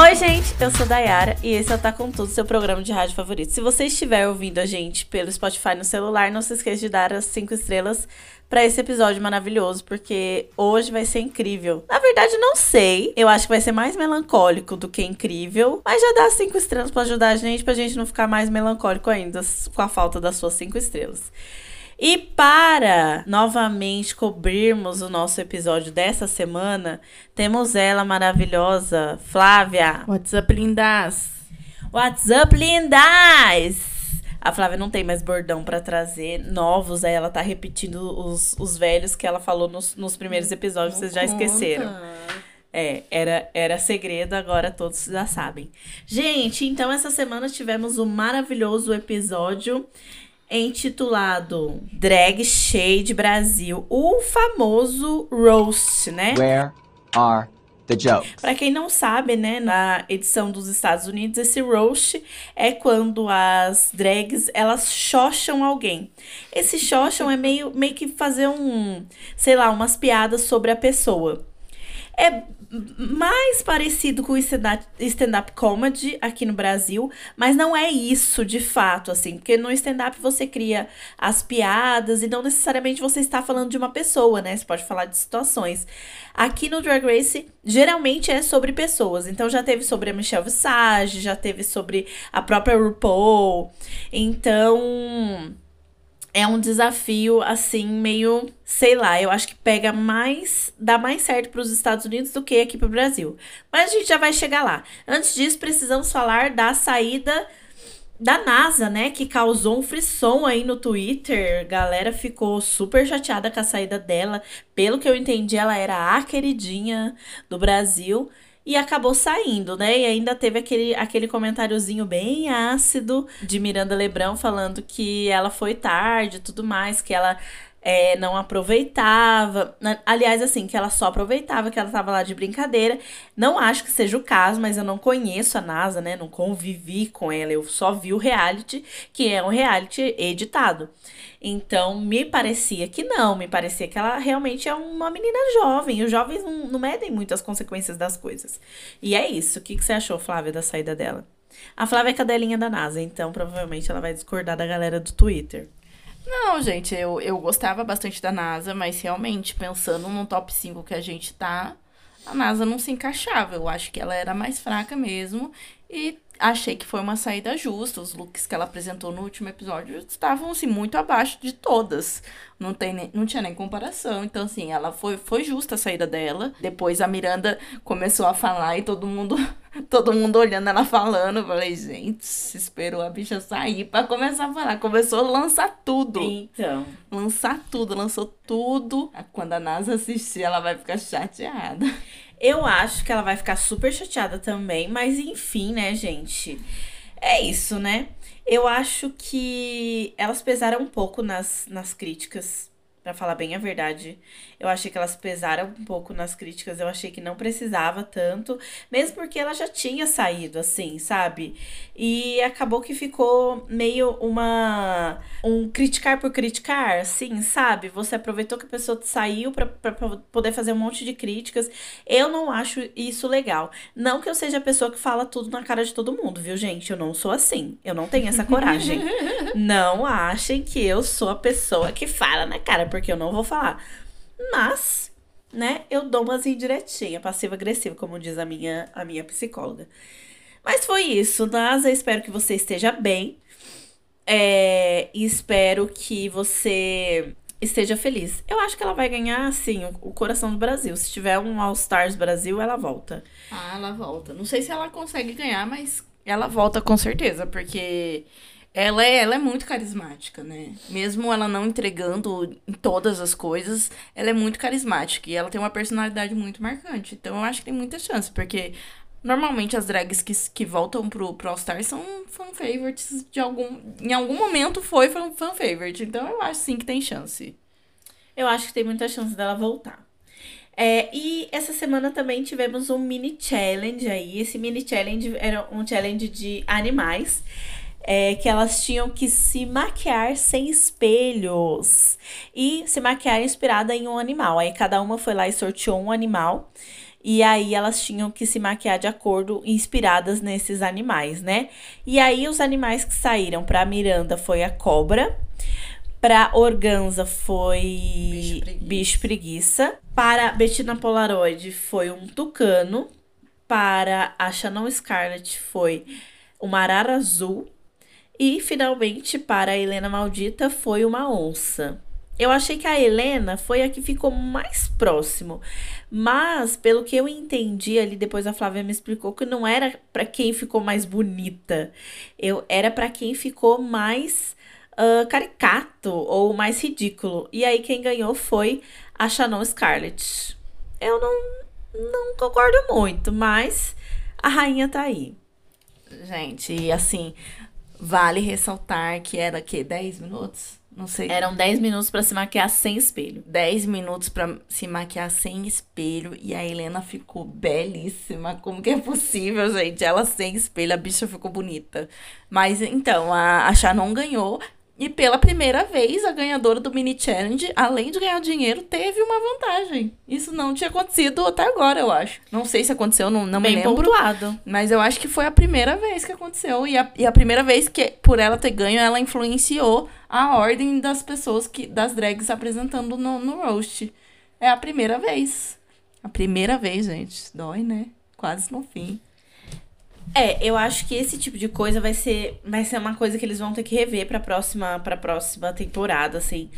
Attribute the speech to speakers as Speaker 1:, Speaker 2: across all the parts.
Speaker 1: Oi, gente, eu sou Dayara e esse é o Tá Com Tudo, seu programa de rádio favorito. Se você estiver ouvindo a gente pelo Spotify no celular, não se esqueça de dar as 5 estrelas para esse episódio maravilhoso, porque hoje vai ser incrível. Na verdade, não sei. Eu acho que vai ser mais melancólico do que incrível, mas já dá 5 estrelas para ajudar a gente, pra gente não ficar mais melancólico ainda com a falta das suas 5 estrelas. E para novamente cobrirmos o nosso episódio dessa semana, temos ela maravilhosa, Flávia.
Speaker 2: What's up, lindas?
Speaker 1: What's up, lindas? A Flávia não tem mais bordão para trazer novos, aí ela tá repetindo os, os velhos que ela falou nos, nos primeiros episódios, não vocês já conta. esqueceram. É, era, era segredo, agora todos já sabem. Gente, então essa semana tivemos o um maravilhoso episódio intitulado Drag Shade Brasil, o famoso roast, né?
Speaker 3: Where are the jokes?
Speaker 1: Para quem não sabe, né, na edição dos Estados Unidos, esse roast é quando as drags elas xoxam alguém. Esse xoxam é meio, meio que fazer um, sei lá, umas piadas sobre a pessoa. É mais parecido com stand-up comedy aqui no Brasil, mas não é isso de fato, assim, porque no stand-up você cria as piadas e não necessariamente você está falando de uma pessoa, né? Você pode falar de situações. Aqui no Drag Race, geralmente é sobre pessoas. Então já teve sobre a Michelle Visage, já teve sobre a própria RuPaul. Então é um desafio assim meio, sei lá, eu acho que pega mais, dá mais certo para os Estados Unidos do que aqui para o Brasil. Mas a gente já vai chegar lá. Antes disso, precisamos falar da saída da NASA, né, que causou um frisson aí no Twitter. Galera ficou super chateada com a saída dela. Pelo que eu entendi, ela era a queridinha do Brasil e acabou saindo, né? E ainda teve aquele, aquele comentáriozinho bem ácido de Miranda Lebrão falando que ela foi tarde tudo mais, que ela é, não aproveitava. Aliás, assim, que ela só aproveitava, que ela tava lá de brincadeira. Não acho que seja o caso, mas eu não conheço a NASA, né? Não convivi com ela. Eu só vi o reality, que é um reality editado. Então, me parecia que não, me parecia que ela realmente é uma menina jovem. Os jovens não, não medem muito as consequências das coisas. E é isso. O que, que você achou, Flávia, da saída dela? A Flávia é cadelinha da NASA, então provavelmente ela vai discordar da galera do Twitter.
Speaker 2: Não, gente, eu, eu gostava bastante da NASA, mas realmente, pensando no top 5 que a gente tá, a NASA não se encaixava. Eu acho que ela era mais fraca mesmo. E achei que foi uma saída justa. Os looks que ela apresentou no último episódio estavam assim, muito abaixo de todas. Não, tem nem, não tinha nem comparação. Então, assim, ela foi, foi justa a saída dela. Depois a Miranda começou a falar e todo mundo, todo mundo olhando ela falando. Eu falei, gente, esperou a bicha sair para começar a falar. Começou a lançar tudo.
Speaker 1: Então.
Speaker 2: Lançar tudo, lançou tudo. Quando a NASA assistir, ela vai ficar chateada.
Speaker 1: Eu acho que ela vai ficar super chateada também, mas enfim, né, gente? É isso, né? Eu acho que elas pesaram um pouco nas, nas críticas para falar bem a verdade. Eu achei que elas pesaram um pouco nas críticas, eu achei que não precisava tanto, mesmo porque ela já tinha saído assim, sabe? E acabou que ficou meio uma um criticar por criticar, assim, sabe? Você aproveitou que a pessoa saiu para poder fazer um monte de críticas. Eu não acho isso legal. Não que eu seja a pessoa que fala tudo na cara de todo mundo, viu, gente? Eu não sou assim. Eu não tenho essa coragem. não achem que eu sou a pessoa que fala na cara, porque eu não vou falar. Mas, né, eu dou umas indiretinhas, passiva-agressiva, como diz a minha, a minha psicóloga. Mas foi isso, NASA. Espero que você esteja bem. É, espero que você esteja feliz. Eu acho que ela vai ganhar, assim, o, o coração do Brasil. Se tiver um All Stars Brasil, ela volta.
Speaker 2: Ah, ela volta. Não sei se ela consegue ganhar, mas ela volta com certeza, porque ela é, ela é muito carismática, né? Mesmo ela não entregando todas as coisas, ela é muito carismática e ela tem uma personalidade muito marcante. Então eu acho que tem muita chance, porque normalmente as drags que, que voltam pro, pro All Star são fan favorites de algum. Em algum momento foi fan, fan favorite. Então eu acho sim que tem chance.
Speaker 1: Eu acho que tem muita chance dela voltar. É, e essa semana também tivemos um mini challenge aí. Esse mini challenge era um challenge de animais é, que elas tinham que se maquiar sem espelhos e se maquiar inspirada em um animal. Aí cada uma foi lá e sorteou um animal. E aí elas tinham que se maquiar de acordo, inspiradas nesses animais, né? E aí os animais que saíram para Miranda foi a cobra, para Organza foi
Speaker 2: Bicho preguiça.
Speaker 1: bicho preguiça, para Bettina Polaroid foi um tucano, para a Shannon Scarlett foi uma arara azul e finalmente para a Helena Maldita foi uma onça. Eu achei que a Helena foi a que ficou mais próximo. Mas, pelo que eu entendi ali, depois a Flávia me explicou que não era para quem ficou mais bonita. Eu era para quem ficou mais ah, caricato ou mais ridículo. E aí quem ganhou foi a Shannon Scarlett. Eu não, não concordo muito, mas a rainha tá aí.
Speaker 2: Gente, e assim, vale ressaltar que era que 10 minutos? Não sei.
Speaker 1: Eram 10 minutos para se maquiar sem espelho.
Speaker 2: 10 minutos pra se maquiar sem espelho e a Helena ficou belíssima. Como que é possível, gente? Ela sem espelho, a bicha ficou bonita. Mas então, a, a Shannon ganhou. E pela primeira vez, a ganhadora do mini challenge, além de ganhar dinheiro, teve uma vantagem. Isso não tinha acontecido até agora, eu acho. Não sei se aconteceu, não, não me
Speaker 1: Bem
Speaker 2: lembro.
Speaker 1: pontuado.
Speaker 2: Mas eu acho que foi a primeira vez que aconteceu. E a, e a primeira vez que, por ela ter ganho, ela influenciou a ordem das pessoas, que das drags apresentando no, no roast. É a primeira vez. A primeira vez, gente. Dói, né? Quase no fim.
Speaker 1: É, eu acho que esse tipo de coisa vai ser, vai ser uma coisa que eles vão ter que rever pra próxima, pra próxima temporada, assim.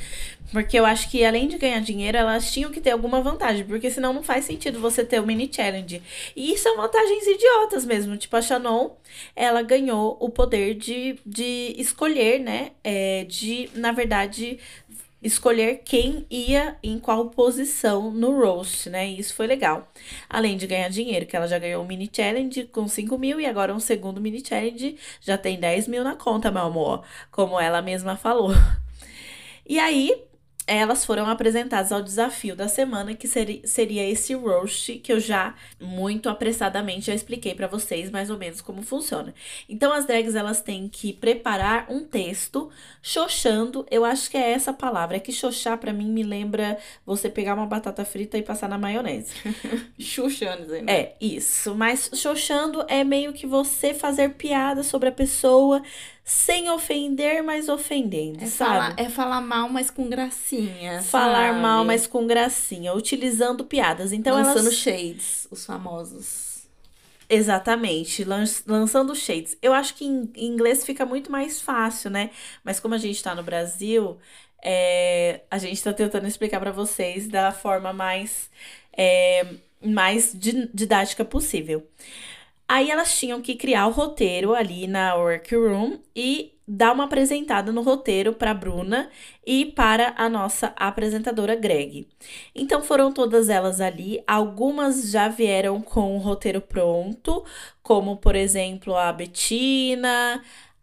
Speaker 1: Porque eu acho que além de ganhar dinheiro, elas tinham que ter alguma vantagem. Porque senão não faz sentido você ter o mini challenge. E são vantagens idiotas mesmo. Tipo, a Shannon, ela ganhou o poder de, de escolher, né? É, de, na verdade, escolher quem ia em qual posição no roast, né? E isso foi legal. Além de ganhar dinheiro, que ela já ganhou um mini challenge com 5 mil e agora um segundo mini challenge já tem 10 mil na conta, meu amor. Como ela mesma falou. E aí, elas foram apresentadas ao desafio da semana, que seri- seria esse roast que eu já muito apressadamente já expliquei pra vocês mais ou menos como funciona. Então as drags elas têm que preparar um texto xoxando, eu acho que é essa palavra, é que xoxar pra mim me lembra você pegar uma batata frita e passar na maionese.
Speaker 2: Aí, né?
Speaker 1: É, isso. Mas xoxando é meio que você fazer piada sobre a pessoa sem ofender, mas ofendendo,
Speaker 2: É
Speaker 1: sabe?
Speaker 2: falar, é falar mal, mas com gracinha.
Speaker 1: Falar
Speaker 2: sabe?
Speaker 1: mal, mas com gracinha, utilizando piadas. Então
Speaker 2: Lançando
Speaker 1: elas
Speaker 2: shades, os famosos.
Speaker 1: Exatamente, lan- lançando shades. Eu acho que em inglês fica muito mais fácil, né? Mas como a gente tá no Brasil, é, a gente tá tentando explicar pra vocês da forma mais, é, mais di- didática possível. Aí elas tinham que criar o roteiro ali na workroom e dar uma apresentada no roteiro para Bruna e para a nossa apresentadora Greg. Então foram todas elas ali. Algumas já vieram com o roteiro pronto, como por exemplo a Betina,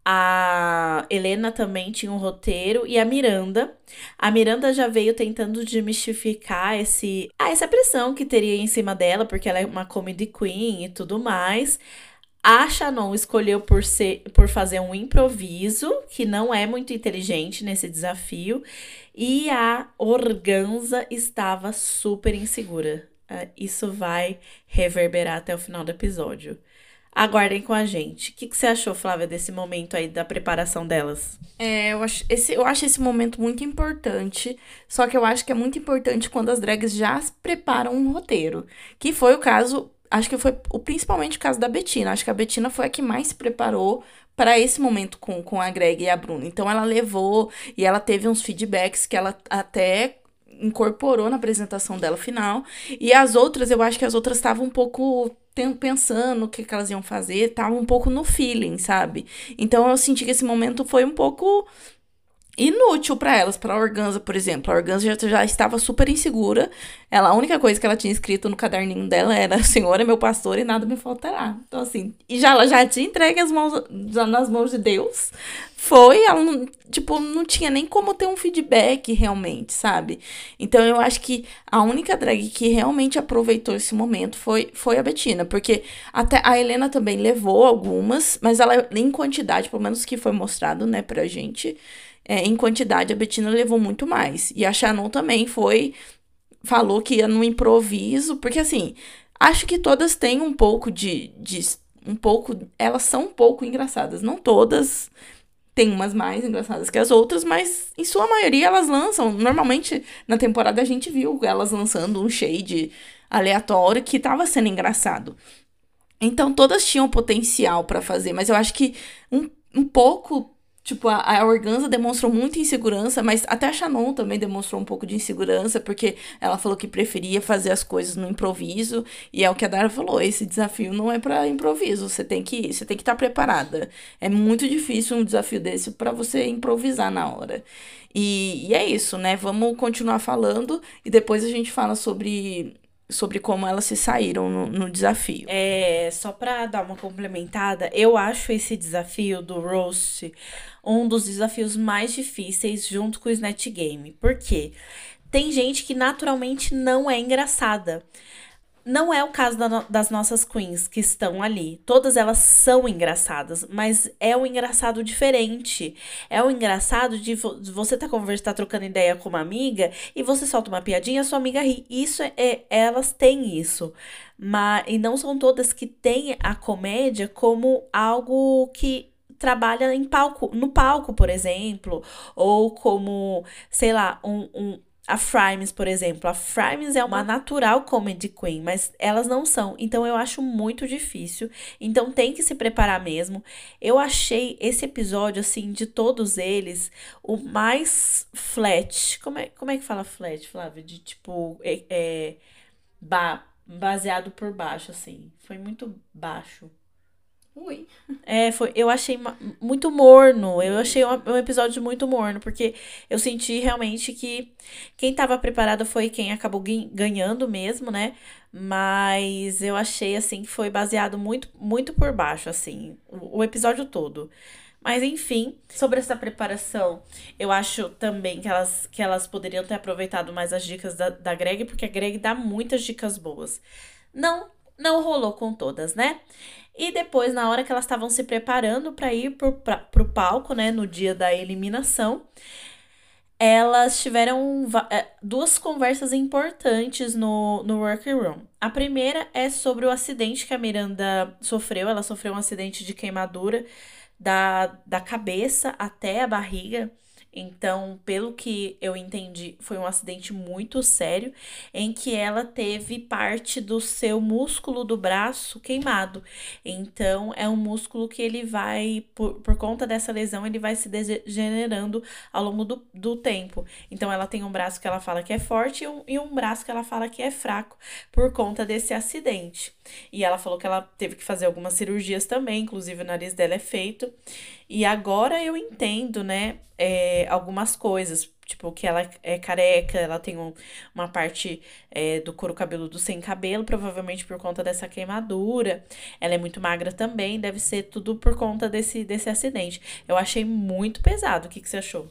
Speaker 1: a Helena também tinha um roteiro e a Miranda. A Miranda já veio tentando desmistificar esse, ah, essa pressão que teria em cima dela, porque ela é uma comedy queen e tudo mais. A Shannon escolheu por ser, por fazer um improviso, que não é muito inteligente nesse desafio, e a Organza estava super insegura. Ah, Isso vai reverberar até o final do episódio. Aguardem com a gente. O que, que você achou, Flávia, desse momento aí da preparação delas?
Speaker 2: É, eu acho, esse, eu acho esse momento muito importante. Só que eu acho que é muito importante quando as drags já preparam um roteiro. Que foi o caso, acho que foi o, principalmente o caso da Betina. Acho que a Betina foi a que mais se preparou para esse momento com, com a Greg e a Bruna. Então ela levou e ela teve uns feedbacks que ela até incorporou na apresentação dela final. E as outras, eu acho que as outras estavam um pouco pensando o que, que elas iam fazer, estavam um pouco no feeling, sabe? Então eu senti que esse momento foi um pouco inútil para elas, para a Organza, por exemplo. A Organza já, já estava super insegura. Ela, a única coisa que ela tinha escrito no caderninho dela era Senhor é meu pastor e nada me faltará. Então assim, e já ela já tinha entregue as mãos nas mãos de Deus. Foi, ela não, tipo, não tinha nem como ter um feedback realmente, sabe? Então eu acho que a única drag que realmente aproveitou esse momento foi, foi a Betina, porque até a Helena também levou algumas, mas ela em quantidade, pelo menos que foi mostrado, né, pra gente, é, em quantidade a Betina levou muito mais. E a Shannon também foi falou que ia no improviso, porque assim, Acho que todas têm um pouco de, de. Um pouco. Elas são um pouco engraçadas. Não todas. Tem umas mais engraçadas que as outras, mas em sua maioria elas lançam. Normalmente, na temporada a gente viu elas lançando um shade aleatório que tava sendo engraçado. Então todas tinham potencial para fazer, mas eu acho que um, um pouco Tipo, a, a Organza demonstrou muita insegurança, mas até a Shannon também demonstrou um pouco de insegurança, porque ela falou que preferia fazer as coisas no improviso, e é o que a Dara falou, esse desafio não é para improviso, você tem que você tem que estar tá preparada. É muito difícil um desafio desse para você improvisar na hora. E, e é isso, né? Vamos continuar falando e depois a gente fala sobre sobre como elas se saíram no, no, desafio.
Speaker 1: É, só para dar uma complementada, eu acho esse desafio do Roast um dos desafios mais difíceis junto com o Snatch Game. Por quê? Tem gente que naturalmente não é engraçada. Não é o caso da, das nossas queens que estão ali. Todas elas são engraçadas, mas é um engraçado diferente. É um engraçado de vo você tá conversando, tá trocando ideia com uma amiga e você solta uma piadinha, sua amiga ri. Isso é, é elas têm isso. Mas e não são todas que têm a comédia como algo que trabalha em palco, no palco, por exemplo, ou como, sei lá, um, um a Frimes, por exemplo. A Frimes é uma natural comedy queen, mas elas não são. Então eu acho muito difícil. Então tem que se preparar mesmo. Eu achei esse episódio, assim, de todos eles, o mais flat. Como é, como é que fala flat, Flávia? De tipo. É, é, ba, baseado por baixo, assim. Foi muito baixo.
Speaker 2: Ui.
Speaker 1: É, foi, eu achei muito morno. Eu achei um, um, episódio muito morno, porque eu senti realmente que quem tava preparado foi quem acabou ganhando mesmo, né? Mas eu achei, assim, que foi baseado muito, muito por baixo, assim, o, o episódio todo. Mas enfim, sobre essa preparação, eu acho também que elas, que elas poderiam ter aproveitado mais as dicas da, da Greg, porque a Greg dá muitas dicas boas. Não, não rolou com todas, né? E depois, na hora que elas estavam se preparando para ir para o palco, né, no dia da eliminação, elas tiveram é, duas conversas importantes no, no workroom. A primeira é sobre o acidente que a Miranda sofreu. Ela sofreu um acidente de queimadura da, da cabeça até a barriga. Então, pelo que eu entendi, foi um acidente muito sério em que ela teve parte do seu músculo do braço queimado. Então, é um músculo que ele vai, por, por conta dessa lesão, ele vai se degenerando ao longo do, do tempo. Então, ela tem um braço que ela fala que é forte e um, e um braço que ela fala que é fraco por conta desse acidente. E ela falou que ela teve que fazer algumas cirurgias também, inclusive o nariz dela é feito. E agora eu entendo, né, é, algumas coisas. Tipo, que ela é careca, ela tem um, uma parte é, do couro cabeludo sem cabelo, provavelmente por conta dessa queimadura. Ela é muito magra também, deve ser tudo por conta desse, desse acidente. Eu achei muito pesado. O que, que você achou?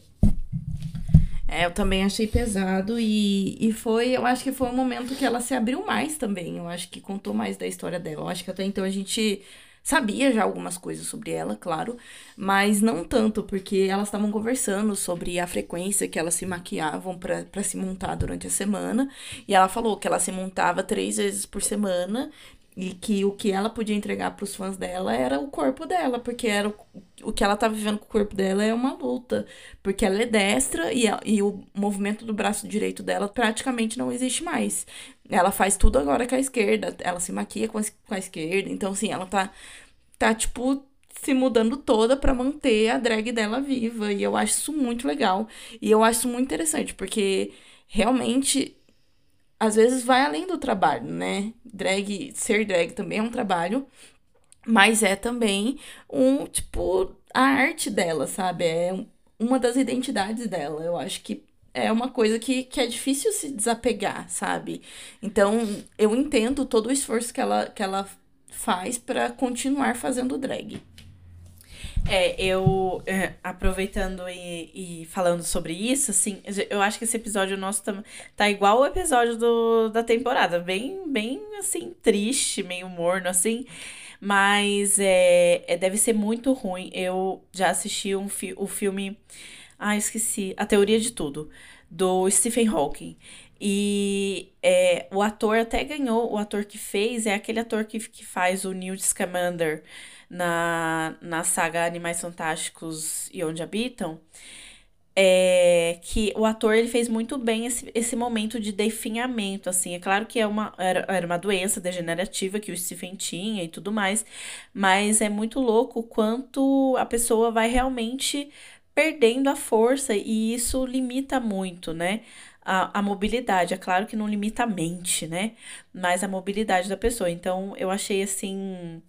Speaker 2: É, eu também achei pesado e, e foi, eu acho que foi um momento que ela se abriu mais também. Eu acho que contou mais da história dela. Eu acho que até então a gente sabia já algumas coisas sobre ela, claro, mas não tanto, porque elas estavam conversando sobre a frequência que elas se maquiavam para se montar durante a semana. E ela falou que ela se montava três vezes por semana e que o que ela podia entregar para os fãs dela era o corpo dela, porque era o, o que ela estava vivendo com o corpo dela é uma luta, porque ela é destra e, a, e o movimento do braço direito dela praticamente não existe mais. Ela faz tudo agora com a esquerda, ela se maquia com a, com a esquerda, então assim, ela tá tá tipo se mudando toda para manter a drag dela viva, e eu acho isso muito legal. E eu acho isso muito interessante, porque realmente às vezes vai além do trabalho, né? Drag, ser drag também é um trabalho, mas é também um, tipo, a arte dela, sabe? É uma das identidades dela. Eu acho que é uma coisa que, que é difícil se desapegar, sabe? Então, eu entendo todo o esforço que ela, que ela faz para continuar fazendo drag.
Speaker 1: É, eu, é, aproveitando e, e, falando sobre isso, assim, eu acho que esse episódio nosso tá, tá igual o episódio do, da temporada. Bem, bem, assim, triste, meio morno, assim. Mas é, é deve ser muito ruim. Eu já assisti um fi, o filme. Ah, esqueci. A Teoria de Tudo, do Stephen Hawking. E é, o ator até ganhou, o ator que fez é aquele ator que, que faz o Newt Scamander na, na saga Animais Fantásticos e Onde Habitam. É, que o ator ele fez muito bem esse, esse momento de definhamento, assim. É claro que é uma, era, era uma doença degenerativa que o Stephen tinha e tudo mais, mas é muito louco quanto a pessoa vai realmente perdendo a força e isso limita muito, né? A, a mobilidade. É claro que não limita a mente, né? Mas a mobilidade da pessoa. Então, eu achei assim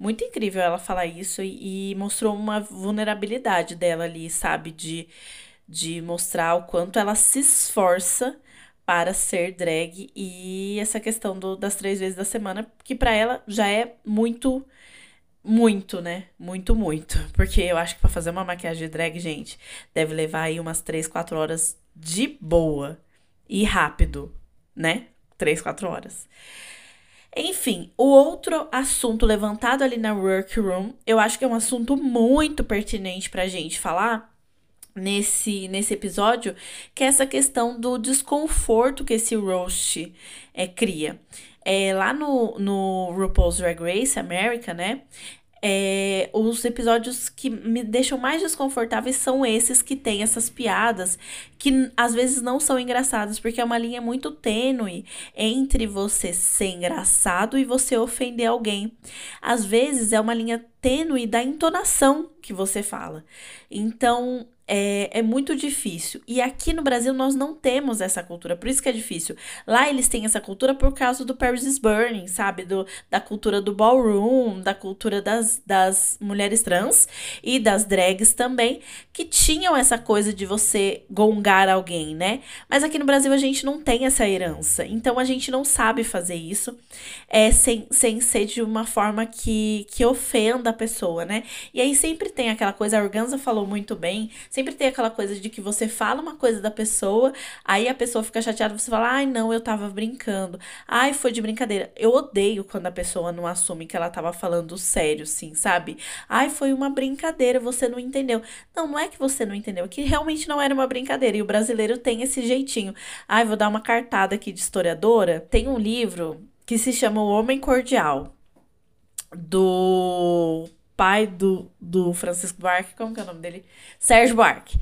Speaker 1: muito incrível ela falar isso e, e mostrou uma vulnerabilidade dela ali, sabe? De de mostrar o quanto ela se esforça para ser drag e essa questão do, das três vezes da semana, que para ela já é muito, muito, né? Muito, muito. Porque eu acho que para fazer uma maquiagem de drag, gente, deve levar aí umas três, quatro horas de boa e rápido, né? Três, quatro horas. Enfim, o outro assunto levantado ali na workroom, eu acho que é um assunto muito pertinente pra gente falar, nesse, nesse episódio, que é essa questão do desconforto que esse roast é, cria. É, lá no, no RuPaul's Drag Race America, né? É, os episódios que me deixam mais desconfortáveis são esses que têm essas piadas que às vezes não são engraçadas, porque é uma linha muito tênue entre você ser engraçado e você ofender alguém. Às vezes é uma linha tênue da entonação que você fala. Então, é, é muito difícil. E aqui no Brasil nós não temos essa cultura, por isso que é difícil. Lá eles têm essa cultura por causa do Paris is Burning, sabe? Do, da cultura do ballroom, da cultura das, das mulheres trans e das drags também, que tinham essa coisa de você gongar alguém, né? Mas aqui no Brasil a gente não tem essa herança, então a gente não sabe fazer isso é, sem, sem ser de uma forma que, que ofenda a pessoa, né? E aí sempre tem aquela coisa, a Organza falou muito bem, sempre sempre tem aquela coisa de que você fala uma coisa da pessoa, aí a pessoa fica chateada, você fala, ai, não, eu tava brincando. Ai, foi de brincadeira. Eu odeio quando a pessoa não assume que ela tava falando sério, sim, sabe? Ai, foi uma brincadeira, você não entendeu. Não, não é que você não entendeu, é que realmente não era uma brincadeira. E o brasileiro tem esse jeitinho. Ai, vou dar uma cartada aqui de historiadora. Tem um livro que se chama O Homem Cordial, do pai do, do Francisco Buarque, como que é o nome dele? Sérgio Buarque.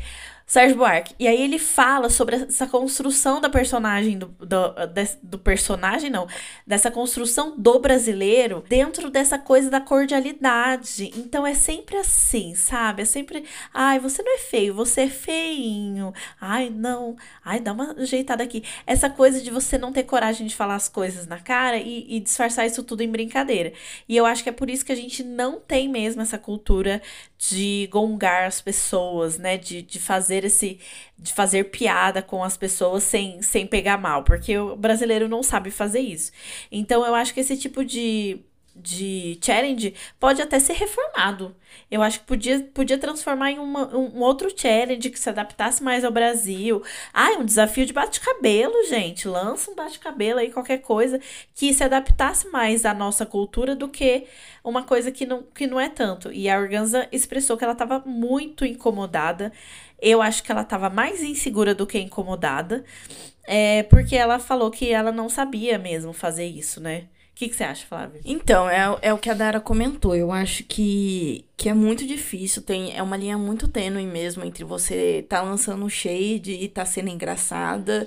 Speaker 1: Sérgio Buarque. E aí ele fala sobre essa construção da personagem, do, do, do, personagem, não, dessa construção do brasileiro dentro dessa coisa da cordialidade. Então é sempre assim, sabe? É sempre, ai, você não é feio, você é feinho. Ai, não, ai, dá uma ajeitada aqui. Essa coisa de você não ter coragem de falar as coisas na cara e, e disfarçar isso tudo em brincadeira. E eu acho que é por isso que a gente não tem mesmo essa cultura de gongar as pessoas, né? De, de fazer esse. de fazer piada com as pessoas sem, sem pegar mal. Porque o brasileiro não sabe fazer isso. Então eu acho que esse tipo de de challenge pode até ser reformado. Eu acho que podia, podia transformar em uma, um outro challenge que se adaptasse mais ao Brasil. Ah, um desafio de bate-cabelo, gente. Lança um bate-cabelo aí, qualquer coisa que se adaptasse mais à nossa cultura do que uma coisa que não, que não é tanto. E a Organza expressou que ela estava muito incomodada. Eu acho que ela estava mais insegura do que incomodada. É, porque ela falou que ela não sabia mesmo fazer isso, né? que, que você acha, Flávia?
Speaker 2: Então, é, é o que a Dara comentou. Eu acho que, que é muito difícil. Tem, é uma linha muito tênue mesmo entre você tá lançando shade e tá sendo engraçada.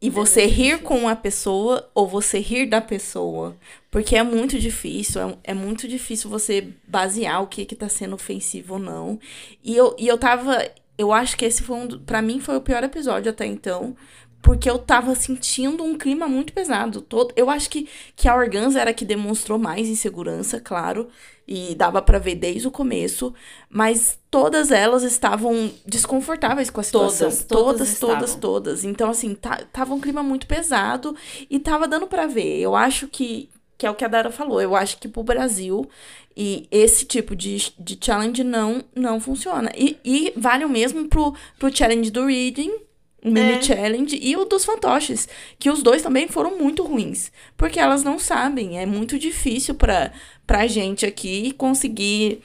Speaker 2: E você rir com a pessoa ou você rir da pessoa. Porque é muito difícil, é, é muito difícil você basear o que que tá sendo ofensivo ou não. E eu, e eu tava. Eu acho que esse foi um. Pra mim foi o pior episódio até então porque eu tava sentindo um clima muito pesado. Todo, eu acho que, que a Organza era a que demonstrou mais insegurança, claro, e dava para ver desde o começo, mas todas elas estavam desconfortáveis com a situação.
Speaker 1: Todas,
Speaker 2: todas, todas, todas, todas. Então, assim, tá, tava um clima muito pesado e tava dando para ver. Eu acho que, que é o que a Dara falou. Eu acho que pro Brasil e esse tipo de, de challenge não, não funciona. E, e vale o mesmo pro, pro challenge do reading o Mimi é. Challenge e o dos fantoches, que os dois também foram muito ruins, porque elas não sabem, é muito difícil pra, pra gente aqui conseguir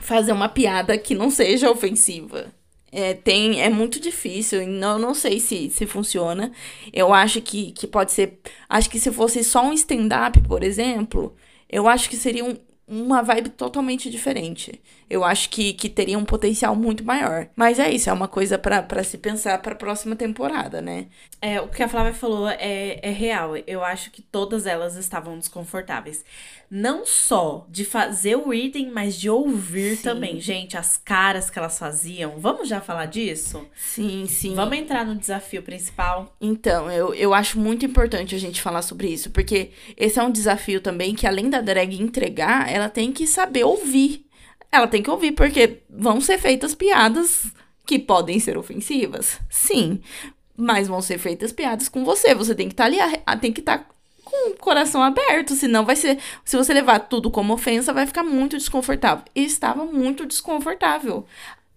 Speaker 2: fazer uma piada que não seja ofensiva. É, tem, é muito difícil, não, não sei se, se funciona. Eu acho que, que pode ser. Acho que se fosse só um stand-up, por exemplo, eu acho que seria um, uma vibe totalmente diferente. Eu acho que, que teria um potencial muito maior. Mas é isso, é uma coisa para se pensar para a próxima temporada, né?
Speaker 1: É, o que a Flávia falou é, é real. Eu acho que todas elas estavam desconfortáveis. Não só de fazer o reading, mas de ouvir
Speaker 2: Sim.
Speaker 1: também. Gente, as caras que elas faziam. Vamos já falar disso?
Speaker 2: Sim, sim.
Speaker 1: Vamos entrar no desafio principal?
Speaker 2: Então, eu, eu acho muito importante a gente falar sobre isso, porque esse é um desafio também que, além da drag entregar, ela tem que saber ouvir. Ela tem que ouvir, porque vão ser feitas piadas que podem ser ofensivas. Sim. Mas vão ser feitas piadas com você. Você tem que estar ali, a- tem que estar com o coração aberto, senão vai ser. Se você levar tudo como ofensa, vai ficar muito desconfortável. E estava muito desconfortável.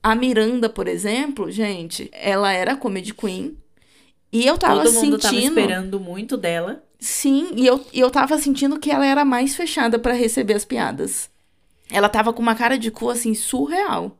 Speaker 2: A Miranda, por exemplo, gente, ela era comedy queen. E eu tava
Speaker 1: Todo mundo tava
Speaker 2: sentindo.
Speaker 1: esperando muito dela.
Speaker 2: Sim, e eu, e eu tava sentindo que ela era mais fechada pra receber as piadas. Ela tava com uma cara de cu, assim, surreal.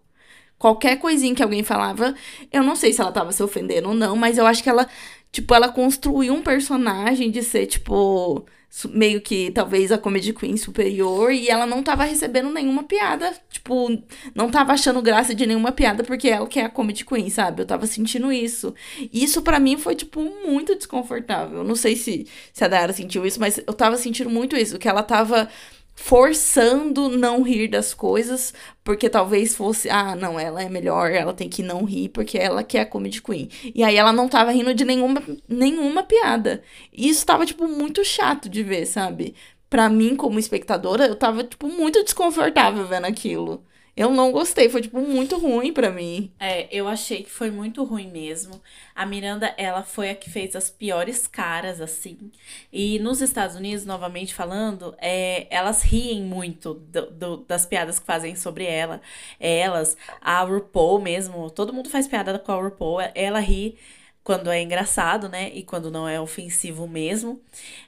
Speaker 2: Qualquer coisinha que alguém falava, eu não sei se ela tava se ofendendo ou não, mas eu acho que ela, tipo, ela construiu um personagem de ser, tipo, meio que talvez a comedy queen superior e ela não tava recebendo nenhuma piada, tipo, não tava achando graça de nenhuma piada porque ela que é a comedy queen, sabe? Eu tava sentindo isso. Isso pra mim foi, tipo, muito desconfortável. Não sei se, se a Dayara sentiu isso, mas eu tava sentindo muito isso, que ela tava forçando não rir das coisas, porque talvez fosse, ah, não, ela é melhor, ela tem que não rir, porque ela que é a comedy queen. E aí ela não tava rindo de nenhuma, nenhuma piada. E isso tava, tipo, muito chato de ver, sabe? Pra mim, como espectadora, eu tava, tipo, muito desconfortável vendo aquilo. Eu não gostei, foi, tipo, muito ruim pra mim.
Speaker 1: É, eu achei que foi muito ruim mesmo. A Miranda, ela foi a que fez as piores caras, assim. E nos Estados Unidos, novamente falando, é, elas riem muito do- do- das piadas que fazem sobre ela. Elas, a RuPaul mesmo, todo mundo faz piada com a RuPaul. Ela ri quando é engraçado, né? E quando não é ofensivo mesmo.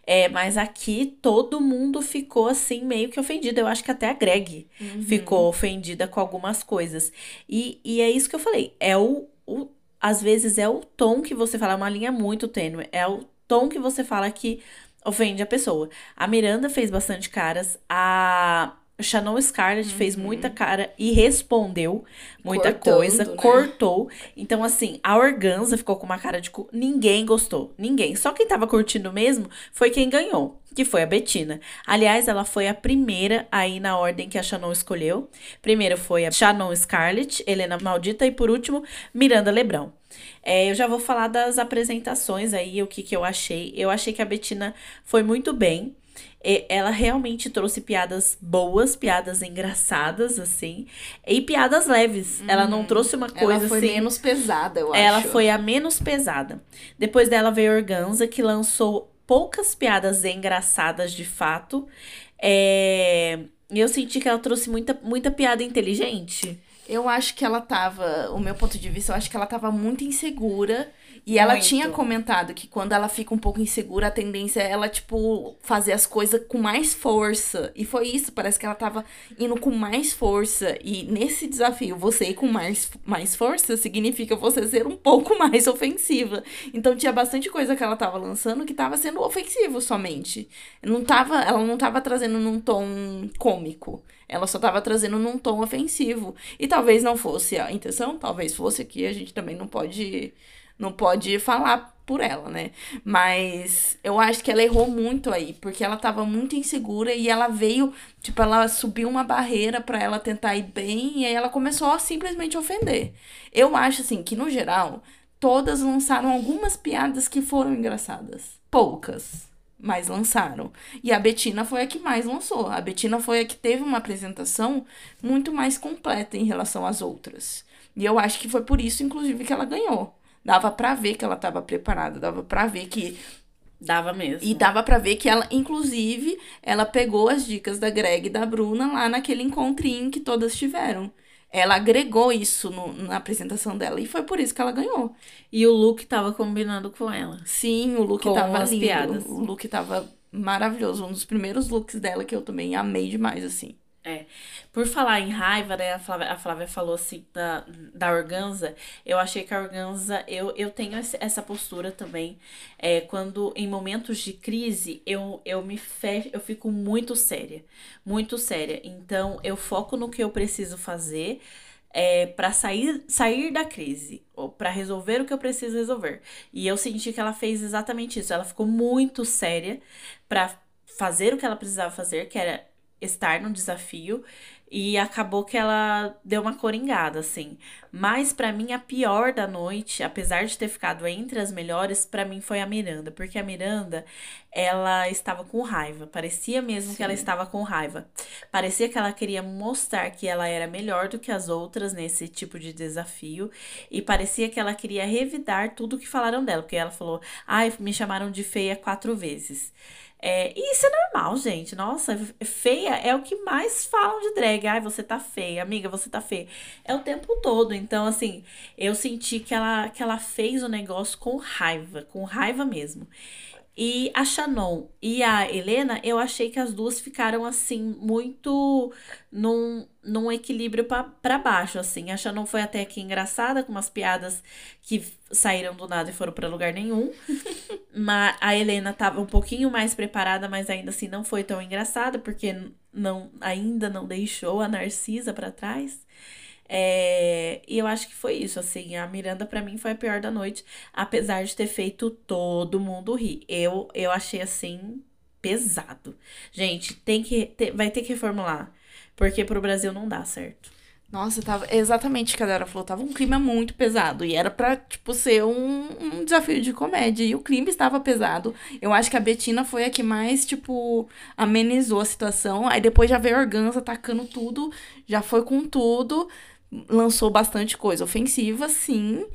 Speaker 1: É, mas aqui todo mundo ficou assim, meio que ofendido. Eu acho que até a Greg ficou ofendida com algumas coisas. E, e é isso que eu falei. É o, o. Às vezes é o tom que você fala, é uma linha muito tênue. É o tom que você fala que ofende a pessoa. A Miranda fez bastante caras. A. Shannon Scarlett fez muita cara e respondeu muita
Speaker 2: Cortando,
Speaker 1: coisa,
Speaker 2: né?
Speaker 1: cortou. Então, assim, a Organza ficou com uma cara de cu. Ninguém gostou. Ninguém. Só quem tava curtindo mesmo foi quem ganhou, que foi a Bettina. Aliás, ela foi a primeira aí na ordem que a Shannon escolheu. Primeiro foi a Shannon Scarlett, Helena Maldita e por último, Miranda Lebrão. É, eu já vou falar das apresentações aí, o que, que eu achei. Eu achei que a Bettina foi muito bem. E Ela realmente trouxe piadas boas, piadas engraçadas, assim, e piadas leves. Ela não trouxe uma coisa
Speaker 2: ela foi
Speaker 1: assim.
Speaker 2: menos pesada, eu
Speaker 1: Ela
Speaker 2: acho.
Speaker 1: foi a menos pesada. Depois dela veio Organza, que lançou poucas piadas engraçadas de fato. É, E eu senti que ela trouxe muita, muita piada inteligente.
Speaker 2: Eu acho que ela tava, o meu ponto de vista, eu acho que ela tava muito insegura. E ela
Speaker 1: Muito.
Speaker 2: tinha comentado que quando ela fica um pouco insegura, a tendência é ela, tipo, fazer as coisas com mais força. E foi isso, parece que ela tava indo com mais força. E nesse desafio, você ir com mais, mais força significa você ser um pouco mais ofensiva. Então tinha bastante coisa que ela tava lançando que tava sendo ofensivo somente. Não tava, ela não tava trazendo num tom cômico. Ela só tava trazendo num tom ofensivo. E talvez não fosse a intenção, talvez fosse aqui, a gente também não pode não pode falar por ela, né? Mas eu acho que ela errou muito aí, porque ela tava muito insegura e ela veio, tipo, ela subiu uma barreira pra ela tentar ir bem e aí ela começou a simplesmente ofender. Eu acho assim que no geral todas lançaram algumas piadas que foram engraçadas, poucas mas lançaram. E a Betina foi a que mais lançou. A Betina foi a que teve uma apresentação muito mais completa em relação às outras. E eu acho que foi por isso, inclusive, que ela ganhou. Dava pra ver que ela tava preparada, dava pra ver que
Speaker 1: Dava mesmo.
Speaker 2: e dava pra ver que ela, inclusive, ela pegou as dicas da Greg e da Bruna lá naquele encontrinho que todas tiveram. Ela agregou isso no- na apresentação dela e foi por isso que ela ganhou.
Speaker 1: E o look tava combinando com ela.
Speaker 2: Sim, o look
Speaker 1: Com
Speaker 2: tava
Speaker 1: as
Speaker 2: lindo.
Speaker 1: piadas.
Speaker 2: O look tava maravilhoso. Um dos primeiros looks dela que eu também amei demais, assim.
Speaker 1: É. Por falar em raiva, né? A Flávia, a Flávia falou assim da, da organza. Eu achei que a organza, eu, eu tenho essa postura também. É, quando em momentos de crise, eu, eu me fecho, eu fico muito séria. Muito séria. Então, eu foco no que eu preciso fazer é, para sair, sair da crise, ou para resolver o que eu preciso resolver. E eu senti que ela fez exatamente isso. Ela ficou muito séria para fazer o que ela precisava fazer, que era estar no desafio e acabou que ela deu uma coringada assim. Mas pra mim a pior da noite, apesar de ter ficado entre as melhores, pra mim foi a Miranda, porque a Miranda, ela estava com raiva, parecia mesmo que ela estava com raiva. Parecia que ela queria mostrar que ela era melhor do que as outras nesse tipo de desafio e parecia que ela queria revidar tudo que falaram dela, porque ela falou: "Ai, me chamaram de feia quatro vezes". É, e isso é normal, gente. Nossa, feia é o que mais falam de drag. Ai, você tá feia, amiga, você tá feia. É o tempo todo. Então, assim, eu senti que ela, que ela fez o negócio com raiva, com raiva mesmo. E a Shannon e a Helena, eu achei que as duas ficaram assim, muito num, num equilíbrio pa- pra baixo, assim. A Shannon foi até aqui engraçada, com umas piadas que saíram do nada e foram pra lugar nenhum. Mas a Helena tava um pouquinho mais preparada, mas ainda assim não foi tão engraçada, porque não, ainda não deixou a Narcisa pra trás. É, e eu acho que foi isso, assim, a Miranda pra mim foi a pior da noite, apesar de ter feito todo mundo rir. Eu, eu achei assim pesado. Gente, tem que ter- vai ter que reformular, porque pro Brasil não dá certo.
Speaker 2: Nossa, tava exatamente o que a Dara falou, tava um clima muito pesado. E era pra, tipo, ser um, um desafio de comédia. E o clima estava pesado. Eu acho que a Betina foi a que mais, tipo, amenizou a situação. Aí depois já veio a Organza atacando tudo, já foi com tudo, lançou bastante coisa ofensiva, sim.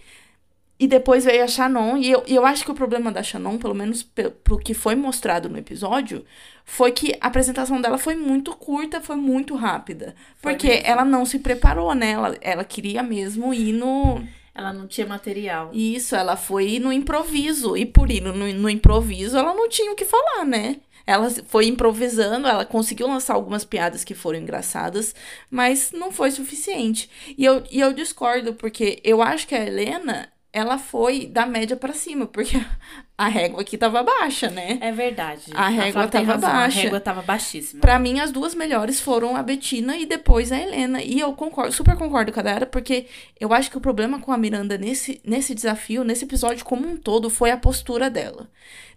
Speaker 2: E depois veio a Shannon, e eu, e eu acho que o problema da Shannon, pelo menos pe- pro que foi mostrado no episódio, foi que a apresentação dela foi muito curta, foi muito rápida.
Speaker 1: Foi
Speaker 2: porque
Speaker 1: mesmo.
Speaker 2: ela não se preparou, né? Ela, ela queria mesmo ir no.
Speaker 1: Ela não tinha material.
Speaker 2: Isso, ela foi no improviso. E por ir no, no improviso, ela não tinha o que falar, né? Ela foi improvisando, ela conseguiu lançar algumas piadas que foram engraçadas, mas não foi suficiente. E eu, e eu discordo, porque eu acho que a Helena, ela foi da média pra cima, porque a régua aqui tava baixa, né?
Speaker 1: É verdade.
Speaker 2: A régua
Speaker 1: tem
Speaker 2: tava baixa.
Speaker 1: A régua tava baixíssima.
Speaker 2: Pra mim, as duas melhores foram a Betina e depois a Helena. E eu concordo, super concordo com a Dara, porque eu acho que o problema com a Miranda nesse, nesse desafio, nesse episódio como um todo, foi a postura dela.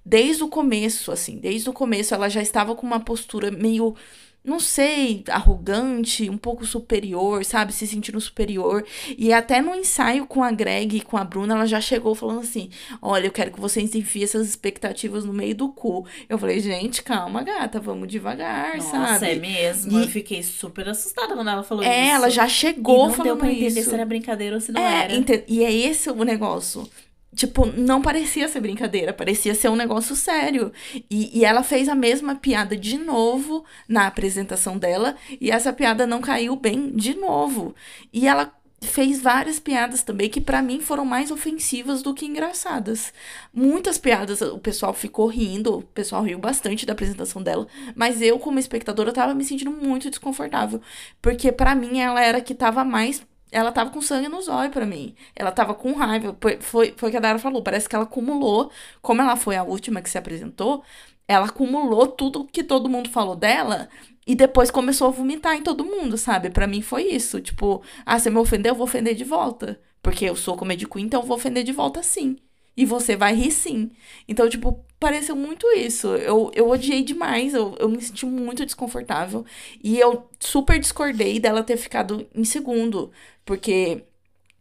Speaker 2: Desde o começo, assim, desde o começo, ela já estava com uma postura meio, não sei, arrogante, um pouco superior, sabe? Se sentindo superior. E até no ensaio com a Greg e com a Bruna, ela já chegou falando assim: Olha, eu quero que vocês enfiem essas expectativas no meio do cu. Eu falei, gente, calma, gata, vamos devagar,
Speaker 1: Nossa,
Speaker 2: sabe?
Speaker 1: é mesmo.
Speaker 2: E-
Speaker 1: Eu fiquei super assustada quando ela falou
Speaker 2: É,
Speaker 1: isso.
Speaker 2: ela já
Speaker 1: E
Speaker 2: chegou
Speaker 1: não
Speaker 2: falando
Speaker 1: deu pra entender
Speaker 2: isso.
Speaker 1: se era brincadeira ou se não
Speaker 2: é,
Speaker 1: era.
Speaker 2: ente- e é esse o negócio. Tipo, não parecia ser brincadeira, parecia ser um negócio sério. E, e ela fez a mesma piada de novo na apresentação dela, e essa piada não caiu bem de novo. E ela fez várias piadas também que pra mim foram mais ofensivas do que engraçadas. Muitas piadas o pessoal ficou rindo, o pessoal riu bastante da apresentação dela, mas eu como espectadora tava me sentindo muito desconfortável, porque pra mim ela era que tava mais ela tava com sangue nos olhos pra mim. Ela tava com raiva. Foi, foi, foi o que a Dara falou. Parece que ela acumulou. Como ela foi a última que se apresentou, ela acumulou tudo que todo mundo falou dela. E depois começou a vomitar em todo mundo, sabe? Pra mim foi isso. Tipo, ah, você me ofendeu, eu vou ofender de volta. Porque eu sou comedy queen, então eu vou ofender de volta sim. E você vai rir sim. Então, tipo, pareceu muito isso. Eu, eu odiei demais, eu, eu me senti muito desconfortável. E eu super discordei dela ter ficado em segundo. Porque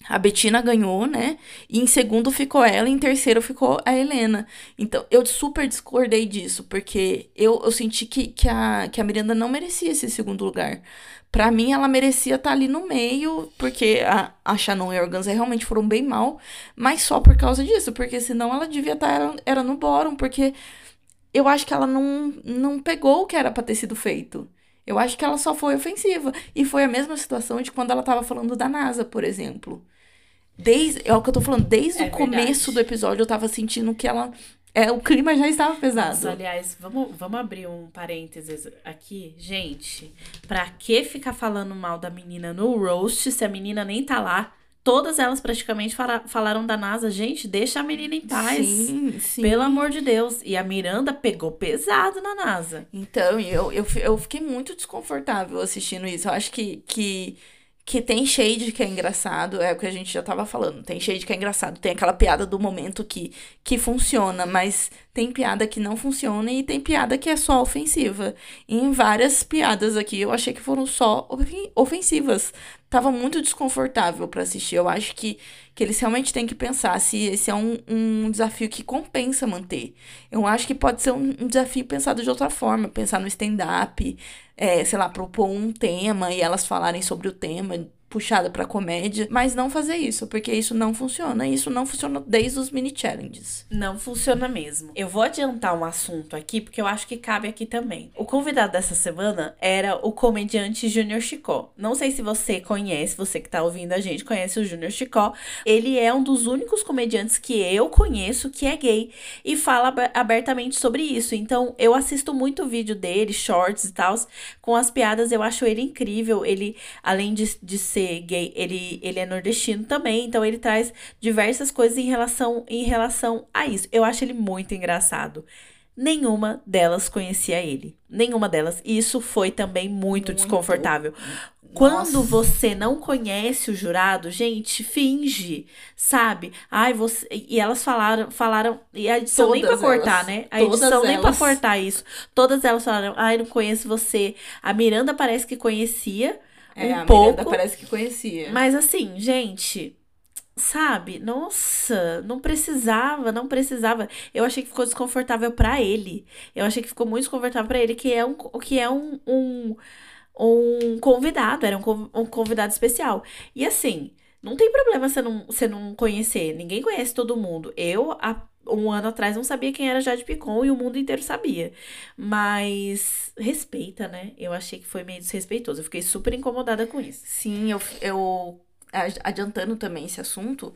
Speaker 2: a Betina ganhou, né? E em segundo ficou ela, e em terceiro ficou a Helena. Então, eu super discordei disso, porque eu, eu senti que, que, a, que a Miranda não merecia esse segundo lugar. Pra mim, ela merecia estar ali no meio, porque a, a Shannon e a Organza realmente foram bem mal, mas só por causa disso, porque senão ela devia estar era, era no bórum, porque eu acho que ela não, não pegou o que era pra ter sido feito. Eu acho que ela só foi ofensiva. E foi a mesma situação de quando ela tava falando da NASA, por exemplo. Desde, é o que eu tô falando, desde
Speaker 1: É
Speaker 2: o começo
Speaker 1: verdade.
Speaker 2: do episódio eu tava sentindo que ela é, o clima já estava pesado.
Speaker 1: Mas, aliás, vamos, vamos abrir um parênteses aqui. Gente, pra que ficar falando mal da menina no roast se a menina nem tá lá? Todas elas praticamente fala- falaram da NASA. Gente, deixa a menina em paz.
Speaker 2: Sim, sim.
Speaker 1: Pelo amor de Deus. E a Miranda pegou pesado na NASA.
Speaker 2: Então, eu, eu, eu fiquei muito desconfortável assistindo isso. Eu acho que, que, que tem shade que é engraçado, é o que a gente já tava falando. Tem shade que é engraçado, tem aquela piada do momento que, que funciona, mas tem piada que não funciona e tem piada que é só ofensiva. E em várias piadas aqui eu achei que foram só ofen- ofensivas. Tava muito desconfortável pra assistir. Eu acho que, que eles realmente têm que pensar se esse é um, um desafio que compensa manter. Eu acho que pode ser um, um desafio pensado de outra forma, pensar no stand-up, é, sei lá, propor um tema e elas falarem sobre o tema, puxada pra comédia, mas não fazer isso, porque isso não funciona. Isso não funciona desde os mini challenges.
Speaker 1: Não funciona mesmo. Eu vou adiantar um assunto aqui, porque eu acho que cabe aqui também. O convidado dessa semana era o comediante Júnior Chicó. Não sei se você conhece, você que tá ouvindo a gente conhece o Júnior Chicó. Ele é um dos únicos comediantes que eu conheço que é gay e fala ab- abertamente sobre isso. Então, eu assisto muito vídeo dele, shorts e tal, com as piadas. Eu acho ele incrível. Ele, além de, de ser gay, ele, ele é nordestino também. Então, ele traz diversas coisas em relação, em relação a isso. Eu acho ele muito engraçado. Nenhuma delas conhecia ele. Nenhuma delas. E isso foi também muito,
Speaker 2: Muito.
Speaker 1: desconfortável. Quando
Speaker 2: Nossa.
Speaker 1: você não conhece o jurado, gente, finge, sabe? Ai, você. E elas falaram, falaram. E a edição nem pra
Speaker 2: Todas
Speaker 1: cortar,
Speaker 2: elas.
Speaker 1: né? A
Speaker 2: Todas
Speaker 1: edição nem pra
Speaker 2: elas.
Speaker 1: cortar isso. Todas elas falaram, ai, não conheço você. A Miranda parece que conhecia
Speaker 2: É,
Speaker 1: um
Speaker 2: a
Speaker 1: pouco.
Speaker 2: Parece que conhecia.
Speaker 1: Mas assim, gente, sabe? Nossa, não precisava, não precisava. Eu achei que ficou desconfortável pra ele. Eu achei que ficou muito desconfortável pra ele, que é um que é um, um, um convidado, era um, um convidado especial. E assim, não tem problema você não, você não conhecer. Ninguém conhece todo mundo. Eu, há um ano atrás, não sabia quem era Jade Picon e o mundo inteiro sabia. Mas respeita, né? Eu achei que foi meio desrespeitoso. Eu fiquei super incomodada com isso.
Speaker 2: Sim, eu, eu adiantando também esse assunto,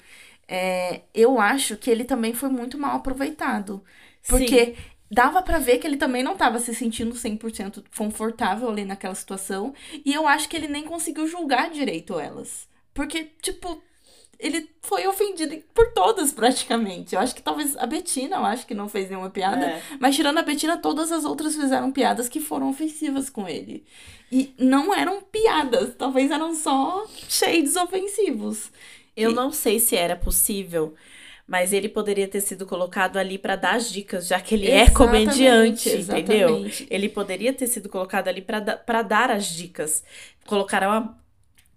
Speaker 2: é, eu acho que ele também foi muito mal aproveitado. Porque dava pra ver que ele também não tava se sentindo 100% confortável ali naquela situação. E eu acho que ele nem conseguiu julgar direito elas. Porque, tipo, ele foi ofendido por todas praticamente. Eu acho que talvez a Betina, eu acho que não fez nenhuma piada.
Speaker 1: É.
Speaker 2: Mas tirando a Betina, todas as outras fizeram piadas que foram ofensivas com ele. E não eram piadas, talvez eram só shades ofensivos.
Speaker 1: Eu
Speaker 2: E-
Speaker 1: não sei se era possível, mas ele poderia ter sido colocado ali pra dar as dicas, já que ele é
Speaker 2: Exatamente,
Speaker 1: comediante, entendeu?
Speaker 2: exatamente.
Speaker 1: Ele poderia ter sido colocado ali da- pra dar as dicas. Colocaram a,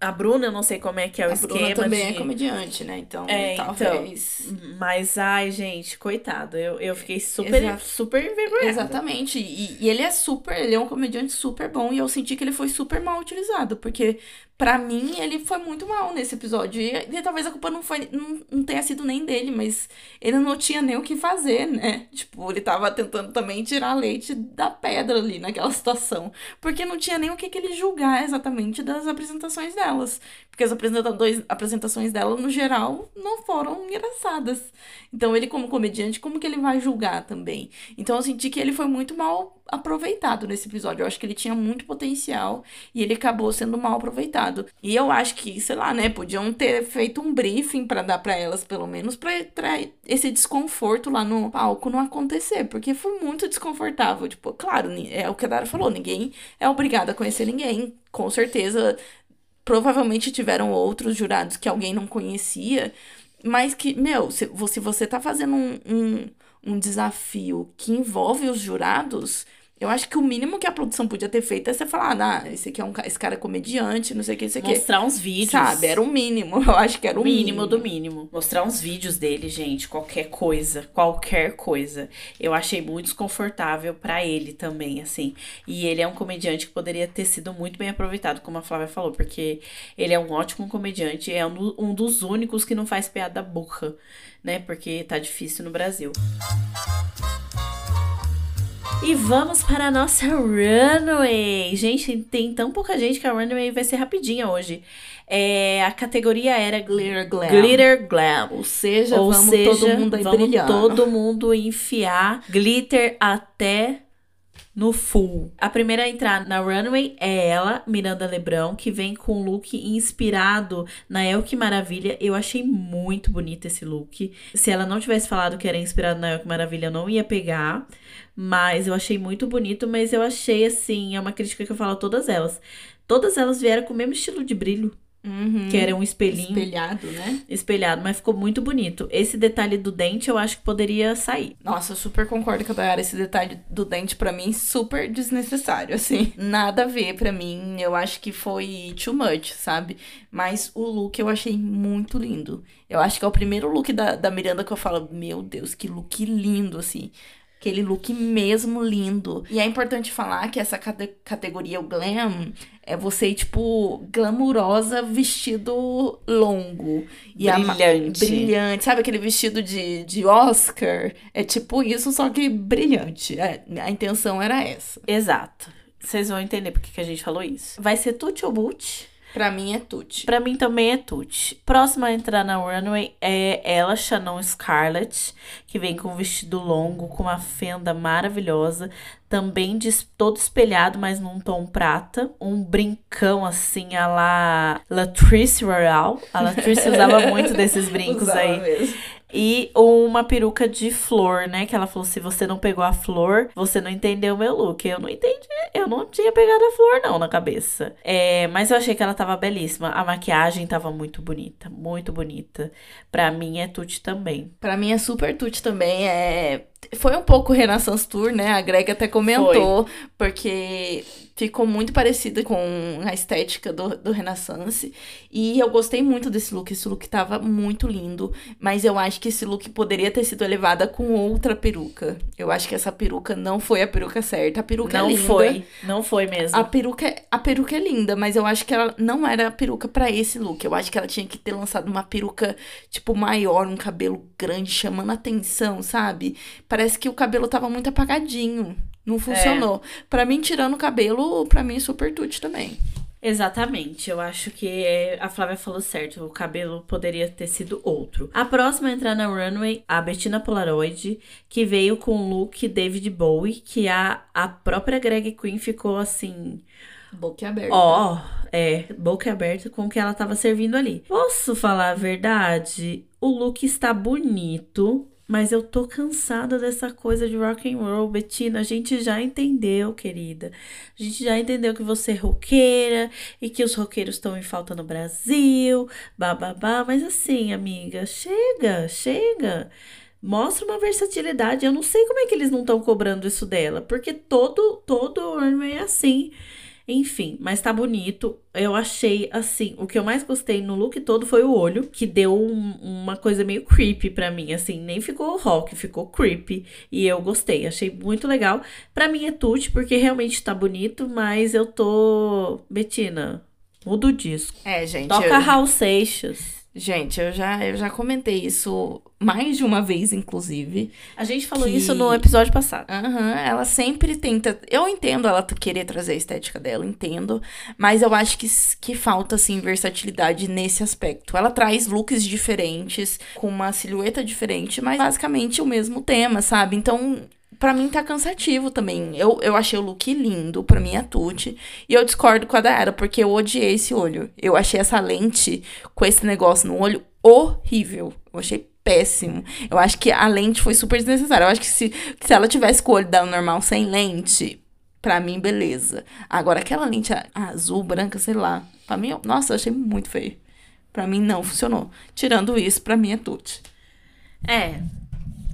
Speaker 1: a Bruna, eu não sei como é que é o
Speaker 2: a
Speaker 1: esquema
Speaker 2: Bruna também
Speaker 1: de...
Speaker 2: é comediante, né? Então,
Speaker 1: É, então.
Speaker 2: talvez.
Speaker 1: Mas, ai, gente, coitado. Eu, eu fiquei super,
Speaker 2: Exato.
Speaker 1: super envergonhada.
Speaker 2: Exatamente. E, e ele é super, ele é um comediante super bom. E eu senti que ele foi super mal utilizado. Porque, pra mim, ele foi muito mal nesse episódio. E, e talvez a culpa não, foi, não, não tenha sido nem dele, mas ele não tinha nem o que fazer, né? Tipo, ele tava tentando também tirar leite da pedra ali naquela situação. Porque não tinha nem o que, que ele julgar exatamente das apresentações delas. Porque as apresentações, apresentações dela, no geral, não foram engraçadas. Então, ele, como comediante, como que ele vai julgar também? Então, eu senti que ele foi muito mal aproveitado nesse episódio. Eu acho que ele tinha muito potencial e ele acabou sendo mal aproveitado. E eu acho que, sei lá, né, podiam ter feito um briefing pra dar pra elas, pelo menos, pra, pra esse desconforto lá no palco não acontecer, porque foi muito desconfortável. Tipo, claro, é o que a Dara falou, ninguém é obrigado a conhecer ninguém. Com certeza, provavelmente tiveram outros jurados que alguém não conhecia, mas que, meu, se, se você tá fazendo um, um, um desafio que envolve os jurados, eu acho que o mínimo que a produção podia ter feito é você falar, ah, esse aqui é um esse cara é comediante, não sei o que, esse aqui.
Speaker 1: Mostrar uns vídeos.
Speaker 2: Sabe, era o mínimo. Eu acho que era
Speaker 1: O
Speaker 2: o
Speaker 1: mínimo
Speaker 2: mínimo.
Speaker 1: do mínimo. Mostrar uns vídeos dele, gente, qualquer coisa, qualquer coisa. Eu achei muito desconfortável pra ele também, assim. E ele é um comediante que poderia ter sido muito bem aproveitado, como a Flávia falou, porque ele é um ótimo comediante, é um, um dos únicos que não faz piada burra, né? Porque tá difícil no Brasil. E vamos para a nossa runway. Gente, tem tão pouca gente que a runway vai ser rapidinha hoje. É, a categoria era
Speaker 2: Glitter Glam.
Speaker 1: Glitter Glam.
Speaker 2: Ou seja,
Speaker 1: Ou
Speaker 2: vamos
Speaker 1: seja,
Speaker 2: todo mundo aí
Speaker 1: vamos todo mundo enfiar glitter até no full. A primeira a entrar na runway é ela, Miranda Lebrão, que vem com um look inspirado na El Que Maravilha. Eu achei muito bonito esse look. Se ela não tivesse falado que era inspirado na El Que Maravilha, eu não ia pegar. Mas eu achei muito bonito, mas eu achei assim, é uma crítica que eu falo a todas elas. Todas elas vieram com o mesmo estilo de brilho,
Speaker 2: Uhum.
Speaker 1: que era um espelhinho
Speaker 2: Espelhado, né?
Speaker 1: espelhado, mas ficou muito bonito. Esse detalhe do dente eu acho que poderia sair.
Speaker 2: Nossa, eu super concordo com a Dayara. Esse detalhe do dente, pra mim, super desnecessário, assim. Nada a ver pra mim. Eu acho que foi too much, sabe? Mas o look eu achei muito lindo. Eu acho que é o primeiro look da, da Miranda que eu falo, meu Deus, que look lindo, assim. Aquele look mesmo lindo. E é importante falar que essa cate- categoria, o glam, é você tipo, glamurosa, vestido longo. E a ma-
Speaker 1: Brilhante.
Speaker 2: brilhante. Sabe aquele vestido de, de Oscar? É tipo isso, só que brilhante. É, a intenção era essa.
Speaker 1: Exato. Vocês vão entender porque que a gente falou isso. Vai ser Tutti ou Boot?
Speaker 2: Pra mim é Tutti.
Speaker 1: Pra mim também é Tutti. Próxima a entrar na runway é ela, Shannon Scarlett, que vem com um vestido longo, com uma fenda maravilhosa, também des- todo espelhado, mas num tom prata. Um brincão assim, a la Latrice Royale. A Latrice usava muito desses brincos
Speaker 2: Usava
Speaker 1: aí.
Speaker 2: mesmo.
Speaker 1: E uma peruca de flor, né? Que ela falou: se você não pegou a flor, você não entendeu o meu look. Eu não entendi. Eu não tinha pegado a flor, não, na cabeça. É, mas eu achei que ela tava belíssima. A maquiagem tava muito bonita. Muito bonita. Pra mim é tudo também.
Speaker 2: Pra mim é super Tutti também. É... Foi um pouco Renaissance Tour, né? A Greg até comentou, porque ficou muito parecido com a estética do, do Renaissance. E eu gostei muito desse look. Esse look tava muito lindo. Mas eu acho que esse look poderia ter sido elevada com outra peruca. Eu acho que essa peruca não foi a peruca certa. A peruca é
Speaker 1: não
Speaker 2: linda.
Speaker 1: foi. Não foi mesmo.
Speaker 2: A peruca, é- a peruca é linda, mas eu acho que ela não era a peruca pra esse look. Eu acho que ela tinha que ter lançado uma peruca, tipo, maior, um cabelo grande, chamando atenção, sabe? Parece que o cabelo tava muito apagadinho. Não funcionou. Pra mim, tirando o cabelo, pra mim é super tutti também.
Speaker 1: Exatamente, eu acho que é- a Flávia falou certo, o cabelo poderia ter sido outro. A próxima a entrar na runway, a Bettina Polaroid, que veio com o look David Bowie, que a, a própria Greg Queen ficou assim,
Speaker 2: Boca aberta.
Speaker 1: ó, é, boca aberta com o que ela tava servindo ali. Posso falar a verdade? O look está bonito, mas eu tô cansada dessa coisa de rock and roll, Bettina. A gente já entendeu, querida. A gente já entendeu que você é roqueira e que os roqueiros estão em falta no Brasil, bababá. Mas assim, amiga, chega, chega. Mostra uma versatilidade. Eu não sei como é que eles não estão cobrando isso dela, porque todo todo runway é assim. Enfim, mas tá bonito. Eu achei assim, o que eu mais gostei no look todo foi o olho, que deu um- uma coisa meio creepy pra mim, assim, nem ficou rock, ficou creepy, e eu gostei, achei muito legal. Pra mim é tute porque realmente tá bonito, mas eu tô, Betina, muda o disco.
Speaker 2: É, gente.
Speaker 1: Toca
Speaker 2: eu-
Speaker 1: Raul Seixas.
Speaker 2: Gente, eu já, eu já comentei isso mais de uma vez, inclusive.
Speaker 1: A gente falou
Speaker 2: Que-
Speaker 1: isso no episódio passado.
Speaker 2: Aham, ela sempre tenta. Eu entendo ela querer trazer a estética dela, entendo. Mas eu acho que, que falta, assim, versatilidade nesse aspecto. Ela traz looks diferentes, com uma silhueta diferente, mas basicamente o mesmo tema, sabe? Então. Pra mim tá cansativo também. Eu, eu achei o look lindo, pra mim é tudo. E eu discordo com a Daera, porque eu odiei esse olho. Eu achei essa lente com esse negócio no olho horrível. Eu achei péssimo. Eu acho que a lente foi super desnecessária. Eu acho que se, se ela tivesse com o olho dela normal sem lente, pra mim, beleza. Agora, aquela lente azul, branca, sei lá. Pra mim, eu- nossa, eu achei muito feio. Pra mim, não funcionou. Tirando isso, pra mim é tudo.
Speaker 1: É.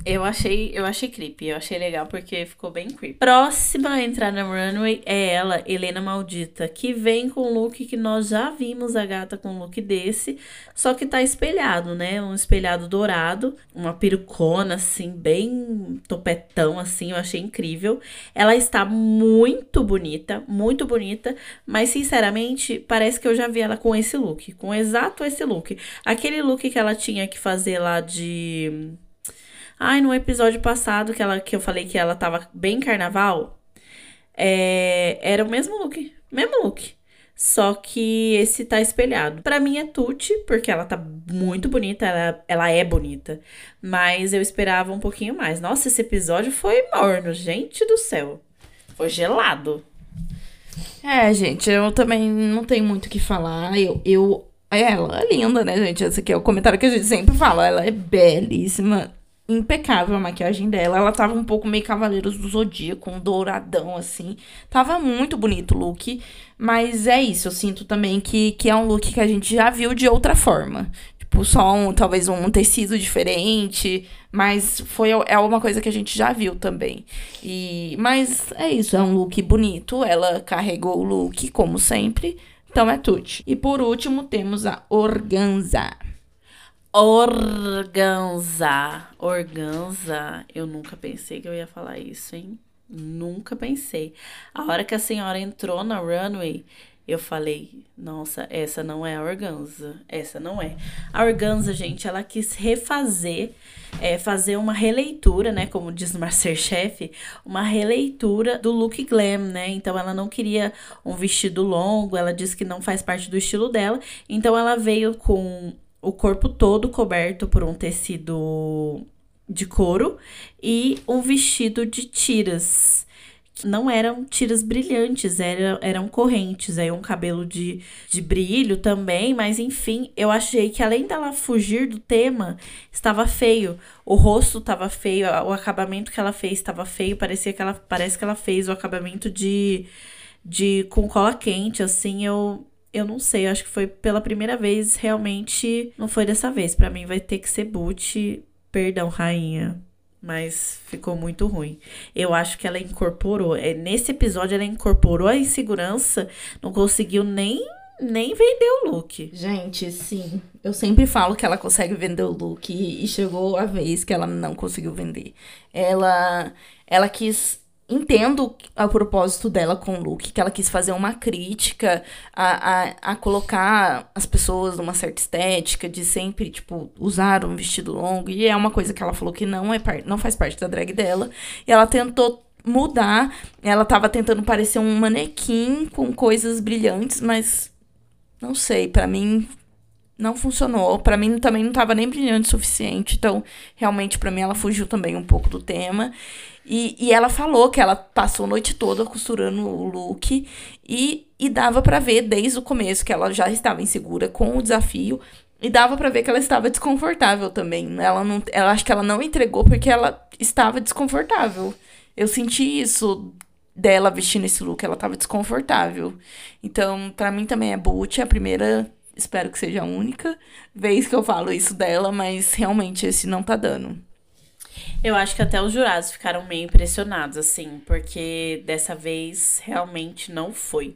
Speaker 1: Eu achei, eu achei creepy, eu achei legal porque ficou bem creepy. Próxima a entrar na runway é ela, Helena Maldita, que vem com um look que nós já vimos a gata com um look desse, só que tá espelhado, né? Um espelhado dourado, uma perucona assim, bem topetão assim, eu achei incrível. Ela está muito bonita, muito bonita, mas sinceramente, parece que eu já vi ela com esse look, com exato esse look. Aquele look que ela tinha que fazer lá de Ai, no episódio passado que, ela, que eu falei que ela tava bem carnaval, é, era o mesmo look. Mesmo look. Só que esse tá espelhado. Para mim é Tuti, porque ela tá muito bonita, ela, ela é bonita. Mas eu esperava um pouquinho mais. Nossa, esse episódio foi morno, gente do céu. Foi gelado.
Speaker 2: É, gente, eu também não tenho muito o que falar. Eu, eu ela é linda, né, gente? Esse aqui é o comentário que a gente sempre fala. Ela é belíssima impecável a maquiagem dela. Ela tava um pouco meio Cavaleiros do Zodíaco, um douradão assim. Tava muito bonito o look, mas é isso, eu sinto também que, que é um look que a gente já viu de outra forma. Tipo, só um, talvez um tecido diferente, mas foi é uma coisa que a gente já viu também. E mas é isso, é um look bonito. Ela carregou o look como sempre. Então é tudo. E por último temos a organza.
Speaker 1: Organza. Organza. Eu nunca pensei que eu ia falar isso, hein? Nunca pensei. A hora que a senhora entrou na runway, eu falei, nossa, essa não é a organza. Essa não é. A organza, gente, ela quis refazer, é, fazer uma releitura, né? Como diz no Masterchef, uma releitura do look glam, né? Então ela não queria um vestido longo, ela disse que não faz parte do estilo dela. Então ela veio com o corpo todo coberto por um tecido de couro e um vestido de tiras. Não eram tiras brilhantes, eram, eram correntes, aí um cabelo de, de brilho também, mas enfim, eu achei que além dela fugir do tema, estava feio. O rosto estava feio, o acabamento que ela fez estava feio, parecia que ela parece que ela fez o acabamento de de com cola quente, assim, eu eu não sei, eu acho que foi pela primeira vez, realmente não foi dessa vez. Para mim vai ter que ser boot, perdão, rainha. Mas ficou muito ruim. Eu acho que ela incorporou. É, nesse episódio, ela incorporou a insegurança, não conseguiu nem nem vender o look.
Speaker 2: Gente, sim. Eu sempre falo que ela consegue vender o look e chegou a vez que ela não conseguiu vender. Ela ela quis entendo o propósito dela com o look, que ela quis fazer uma crítica a, a, a colocar as pessoas numa certa estética, de sempre, tipo, usar um vestido longo. E é uma coisa que ela falou que não, é não faz parte da drag dela. E ela tentou mudar. Ela tava tentando parecer um manequim com coisas brilhantes, mas não sei, para mim não funcionou. Para mim também não tava nem brilhante o suficiente. Então, realmente para mim ela fugiu também um pouco do tema. E, e ela falou que ela passou a noite toda costurando o look e, e dava para ver desde o começo que ela já estava insegura com o desafio e dava para ver que ela estava desconfortável também. Ela não, ela acho que ela não entregou porque ela estava desconfortável. Eu senti isso dela vestindo esse look, ela estava desconfortável. Então, para mim também é boot, é a primeira, espero que seja a única vez que eu falo isso dela, mas realmente esse não tá dando.
Speaker 1: Eu acho que até os jurados ficaram meio impressionados, assim, porque dessa vez realmente não foi.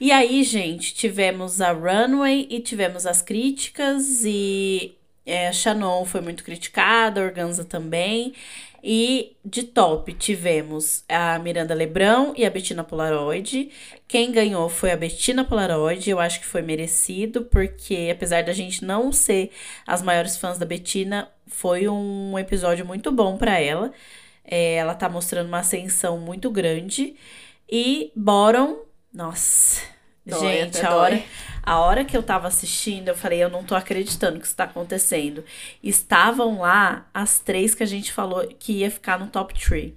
Speaker 1: E aí, gente, tivemos a Runway e tivemos as críticas, e é, Shannon foi muito criticada, a Organza também. E de top tivemos a Miranda Lebrão e a Bettina Polaroid. Quem ganhou foi a Bettina Polaroid. Eu acho que foi merecido, porque apesar da gente não ser as maiores fãs da Bettina, foi um episódio muito bom para ela. É, ela tá mostrando uma ascensão muito grande. E Boron, nossa, dói, gente, a hora, a hora que eu tava assistindo, eu falei, eu não tô acreditando que isso tá acontecendo. Estavam lá as três que a gente falou que ia ficar no top 3.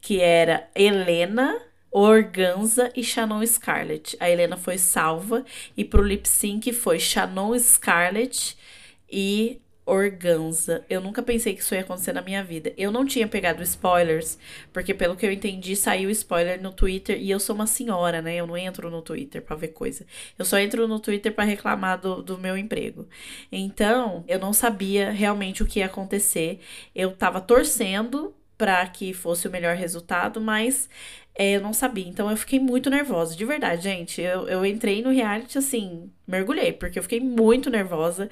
Speaker 1: Que era Helena, Organza e Shannon Scarlett. A Helena foi salva e pro lip sync foi Shannon Scarlett e Organza. Eu nunca pensei que isso ia acontecer na minha vida. Eu não tinha pegado spoilers, porque pelo que eu entendi, saiu spoiler no Twitter e eu sou uma senhora, né? Eu não entro no Twitter para ver coisa. Eu só entro no Twitter para reclamar do, do meu emprego. Então, eu não sabia realmente o que ia acontecer. Eu tava torcendo para que fosse o melhor resultado, mas é, eu não sabia. Então eu fiquei muito nervosa, de verdade, gente. Eu, eu entrei no reality assim, mergulhei, porque eu fiquei muito nervosa.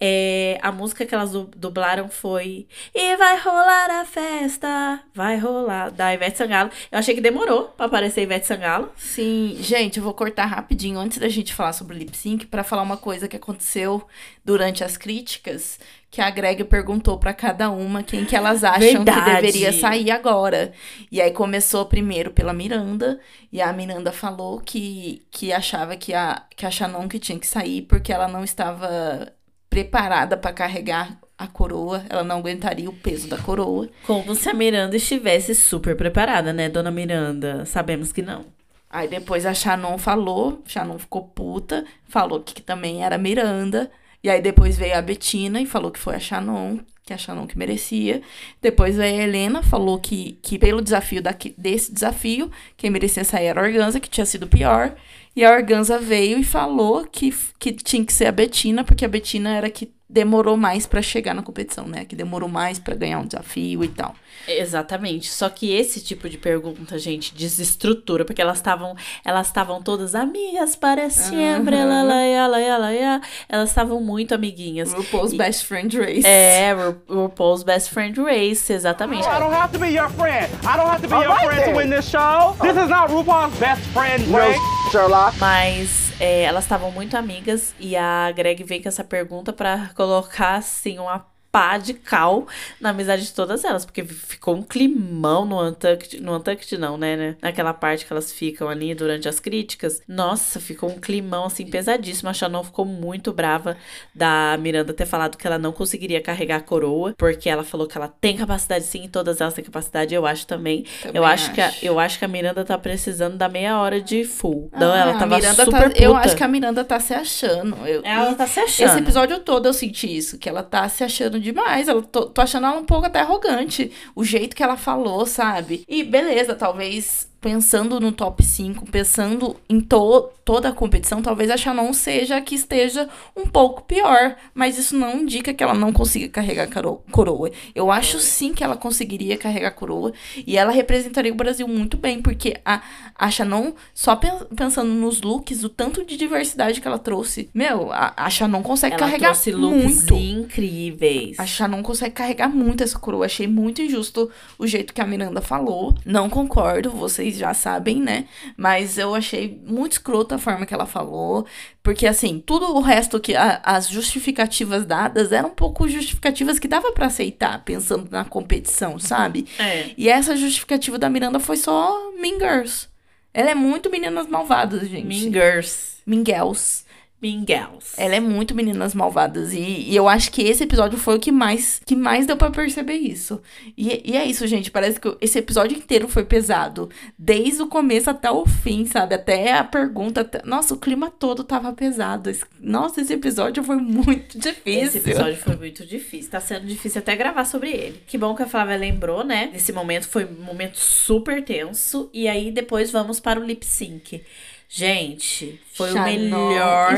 Speaker 1: É, a música que elas du- dublaram foi E vai rolar a festa, vai rolar, da Ivete Sangalo. Eu achei que demorou pra aparecer Ivete Sangalo.
Speaker 2: Sim, gente, eu vou cortar rapidinho antes da gente falar sobre o lip sync pra falar uma coisa que aconteceu durante as críticas, que a Greg perguntou pra cada uma quem que elas acham que
Speaker 1: Verdade.
Speaker 2: deveria sair agora. E aí começou primeiro pela Miranda, e a Miranda falou que, que achava que a, que a Shannon que tinha que sair porque ela não estava preparada pra carregar a coroa, ela não aguentaria o peso da coroa.
Speaker 1: Como se a Miranda estivesse super preparada, né, dona Miranda? Sabemos que não.
Speaker 2: Aí depois a Shannon falou, Shannon ficou puta, falou que também era Miranda. E aí depois veio a Betina e falou que foi a Shannon, que a Shannon que merecia. Depois a Helena, falou que, que pelo desafio daqui, desse desafio, quem merecia sair era a Organza, que tinha sido pior. E a Organza veio e falou que, que tinha que ser a Betina, porque a Betina era que demorou mais pra chegar na competição, né? Que demorou mais pra ganhar um desafio e tal.
Speaker 1: Exatamente. Só que esse tipo de pergunta, gente, desestrutura, porque elas estavam, elas estavam todas amigas para sempre,
Speaker 2: Aham.
Speaker 1: lá, lá, lá, lá, lá, lá. elas estavam muito amiguinhas.
Speaker 2: RuPaul's
Speaker 1: E-
Speaker 2: Best Friend Race.
Speaker 1: É, Ru- RuPaul's Best Friend Race, exatamente.
Speaker 4: I don't have to be your friend. I don't have to be
Speaker 5: All
Speaker 4: your
Speaker 5: right
Speaker 4: friend
Speaker 5: then.
Speaker 4: to win this show. This is not RuPaul's best friend
Speaker 5: No,
Speaker 4: race.
Speaker 5: Sherlock.
Speaker 1: Mas é, elas estavam muito amigas e a Greg veio com essa pergunta pra colocar, assim, uma pá de cal na amizade de todas elas, porque ficou um climão no Untucked, no Untucked não, né, né? Naquela parte que elas ficam ali durante as críticas. Nossa, ficou um climão, assim, pesadíssimo. A Shannon ficou muito brava da Miranda ter falado que ela não conseguiria carregar a coroa, porque ela falou que ela tem capacidade sim, e todas elas têm capacidade, eu acho também.
Speaker 2: Também
Speaker 1: eu acho, que a,
Speaker 2: acho.
Speaker 1: eu acho que a Miranda tá precisando da meia hora de full. Não,
Speaker 2: Ah,
Speaker 1: ela tava
Speaker 2: Miranda
Speaker 1: super
Speaker 2: tá,
Speaker 1: puta.
Speaker 2: Eu acho que a Miranda tá se achando. Eu,
Speaker 1: Ela tá se achando.
Speaker 2: Esse episódio todo eu senti isso, que ela tá se achando demais. Ela, tô, tô achando ela um pouco até arrogante. O jeito que ela falou, sabe? E beleza, talvez pensando no top 5, pensando em to toda a competição, talvez a Shannon seja a que esteja um pouco pior. Mas isso não indica que ela não consiga carregar coroa. Eu acho sim que ela conseguiria carregar coroa. E ela representaria o Brasil muito bem, porque a, a Shannon, só pen- pensando nos looks, o tanto de diversidade que ela trouxe. Meu, a, a Shannon consegue
Speaker 1: Ela
Speaker 2: carregar
Speaker 1: trouxe looks
Speaker 2: muito.
Speaker 1: incríveis.
Speaker 2: A Shannon consegue carregar muito essa coroa. Achei muito injusto o jeito que a Miranda falou. Não concordo, vocês já sabem, né? Mas eu achei muito escrota a forma que ela falou. Porque, assim, tudo o resto que. a- as justificativas dadas eram um pouco justificativas que dava pra aceitar, pensando na competição, sabe?
Speaker 1: É.
Speaker 2: E essa justificativa da Miranda foi só Mean Girls. Ela é muito meninas malvadas, gente.
Speaker 1: Mean Girls.
Speaker 2: Mean Girls.
Speaker 1: Mean Girls.
Speaker 2: Ela é muito meninas malvadas. E, e eu acho que esse episódio foi o que mais, que mais deu pra perceber isso. E, e é isso, gente. Parece que esse episódio inteiro foi pesado. Desde o começo até o fim, sabe? Até a pergunta. até- Nossa, o clima todo tava pesado. Esse- Nossa, esse episódio foi muito difícil.
Speaker 1: Esse episódio foi muito difícil. Tá sendo difícil até gravar sobre ele. Que bom que a Flávia lembrou, né? Esse momento foi um momento super tenso. E aí depois vamos para o lip sync. Gente, foi
Speaker 2: Shannon
Speaker 1: o melhor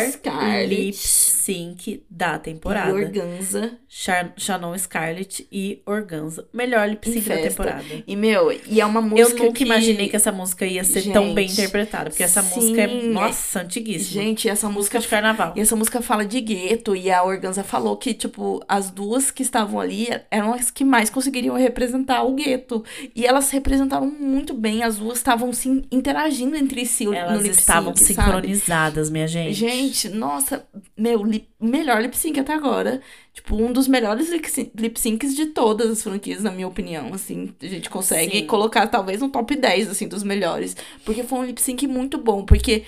Speaker 1: lip sync da temporada.
Speaker 2: E Organza.
Speaker 1: Shan- Shannon Scarlett e Organza. Melhor lip sync da temporada.
Speaker 2: E, meu, e é uma
Speaker 1: Eu
Speaker 2: música
Speaker 1: nunca
Speaker 2: que...
Speaker 1: imaginei que essa música ia ser tão bem
Speaker 2: Gente,
Speaker 1: interpretada. Porque essa
Speaker 2: sim,
Speaker 1: música é, nossa, antiguíssima.
Speaker 2: Gente, essa música
Speaker 1: música de carnaval.
Speaker 2: E essa música fala de gueto, e a Organza falou que, tipo, as duas que estavam ali eram as que mais conseguiriam representar o gueto. E elas representaram muito bem, as duas estavam se interagindo entre si no
Speaker 1: Elas
Speaker 2: lip sync,
Speaker 1: estavam
Speaker 2: sabe?
Speaker 1: Sincronizadas, minha gente.
Speaker 2: Gente, nossa, meu, lip- melhor lip sync até agora. Tipo, um dos melhores lip syn- lip syncs de todas as franquias, na minha opinião. Assim, a gente consegue
Speaker 1: Sim.
Speaker 2: colocar talvez no top 10, assim, dos melhores. Porque foi um lip sync muito bom. Porque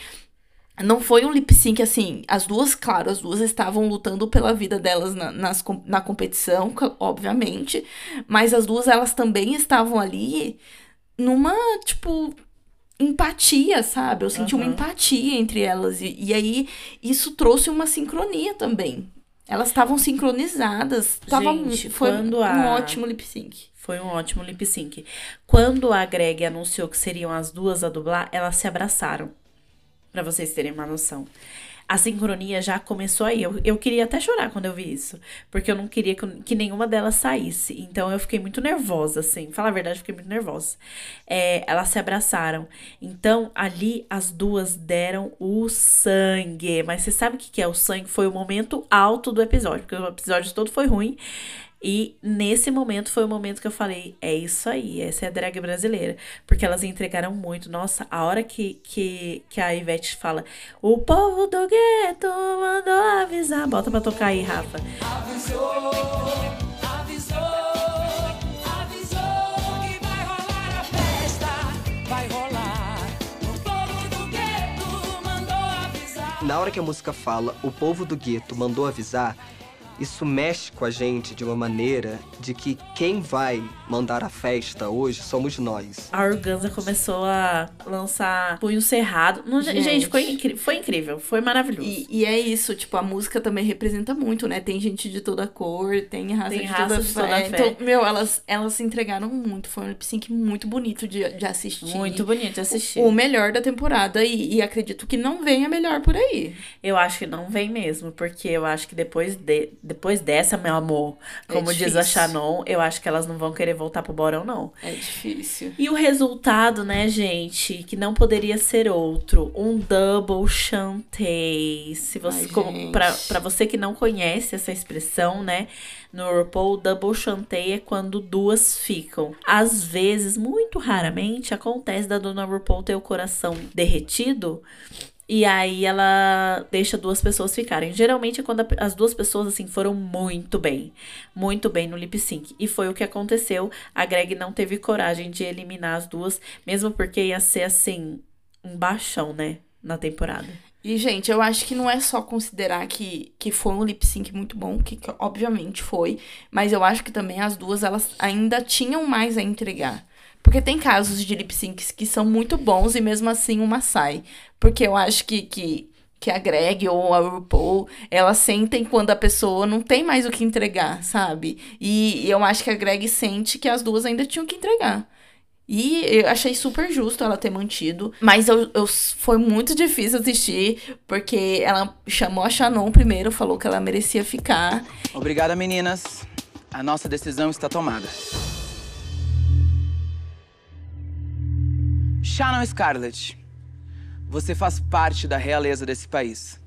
Speaker 2: não foi um lip sync assim. As duas, claro, as duas estavam lutando pela vida delas na, nas na competição, co- obviamente. Mas as duas, elas também estavam ali numa, tipo, empatia, sabe? Eu senti uma
Speaker 1: Aham.
Speaker 2: empatia entre elas. E, e aí, isso trouxe uma sincronia também. Elas estavam sincronizadas. Tava
Speaker 1: Gente,
Speaker 2: foi um
Speaker 1: a-
Speaker 2: ótimo lip sync.
Speaker 1: Foi um ótimo lip sync. Quando a Greg anunciou que seriam as duas a dublar, elas se abraçaram. Pra vocês terem uma noção. A sincronia já começou aí. Eu, eu queria até chorar quando eu vi isso. Porque eu não queria que, que nenhuma delas saísse. Então eu fiquei muito nervosa, assim. Falar a verdade, eu fiquei muito nervosa. É, elas se abraçaram. Então ali as duas deram o sangue. Mas você sabe o que, é o sangue? Foi o momento alto do episódio. Porque o episódio todo foi ruim. E nesse momento foi o momento que eu falei: é isso aí, essa é a drag brasileira. Porque elas entregaram muito. Nossa, a hora que, que, que a Ivete fala: o povo do gueto mandou avisar. Bota pra tocar aí, Rafa.
Speaker 5: Avisou.
Speaker 6: Na hora que a música fala, o povo do gueto mandou avisar, isso mexe com a gente de uma maneira de que quem vai mandar a festa hoje somos nós.
Speaker 1: A Organza começou a lançar punho cerrado. Não, gente,
Speaker 2: Gente.
Speaker 1: foi, incri foi incrível, foi maravilhoso.
Speaker 2: E, e é isso, tipo, a música também representa muito, né? Tem gente de toda cor, tem raça,
Speaker 1: Tem
Speaker 2: de,
Speaker 1: raça
Speaker 2: toda
Speaker 1: de toda
Speaker 2: fé.
Speaker 1: fé.
Speaker 2: Então, meu, elas, elas se entregaram muito. Foi um lip sync muito bonito de, de assistir.
Speaker 1: Muito bonito de assistir.
Speaker 2: O melhor da temporada e, e acredito que não venha melhor por aí.
Speaker 1: Eu acho que não vem mesmo, porque eu acho que depois, de, depois dessa, meu amor,
Speaker 2: É
Speaker 1: como diz a. Shannon, eu acho que elas não vão querer voltar pro Borão, não.
Speaker 2: É difícil.
Speaker 1: E o resultado, né, gente, que não poderia ser outro, um double chantei. Se você,
Speaker 2: Ai,
Speaker 1: como, pra, pra você que não conhece essa expressão, né, no RuPaul, double chantei é quando duas ficam. Às vezes, muito raramente, acontece da dona RuPaul ter o coração derretido e aí ela deixa duas pessoas ficarem. Geralmente é quando as duas pessoas assim foram muito bem, muito bem no lip sync. E foi o que aconteceu. A Greg não teve coragem de eliminar as duas, mesmo porque ia ser assim um baixão, né, na temporada.
Speaker 2: E, gente, eu acho que não é só considerar que, que foi um lip sync muito bom, que, que obviamente foi, mas eu acho que também as duas, elas ainda tinham mais a entregar. Porque tem casos de lip syncs que são muito bons e mesmo assim uma sai. Porque eu acho que, que, que a Greg ou a RuPaul, elas sentem quando a pessoa não tem mais o que entregar, sabe? E, e eu acho que a Greg sente que as duas ainda tinham que entregar. E eu achei super justo ela ter mantido. Mas eu, eu- foi muito difícil assistir, porque ela chamou a Shannon primeiro, falou que ela merecia ficar.
Speaker 7: Obrigada, meninas. A nossa decisão está tomada. Shannon Scarlett, você faz parte da realeza desse país.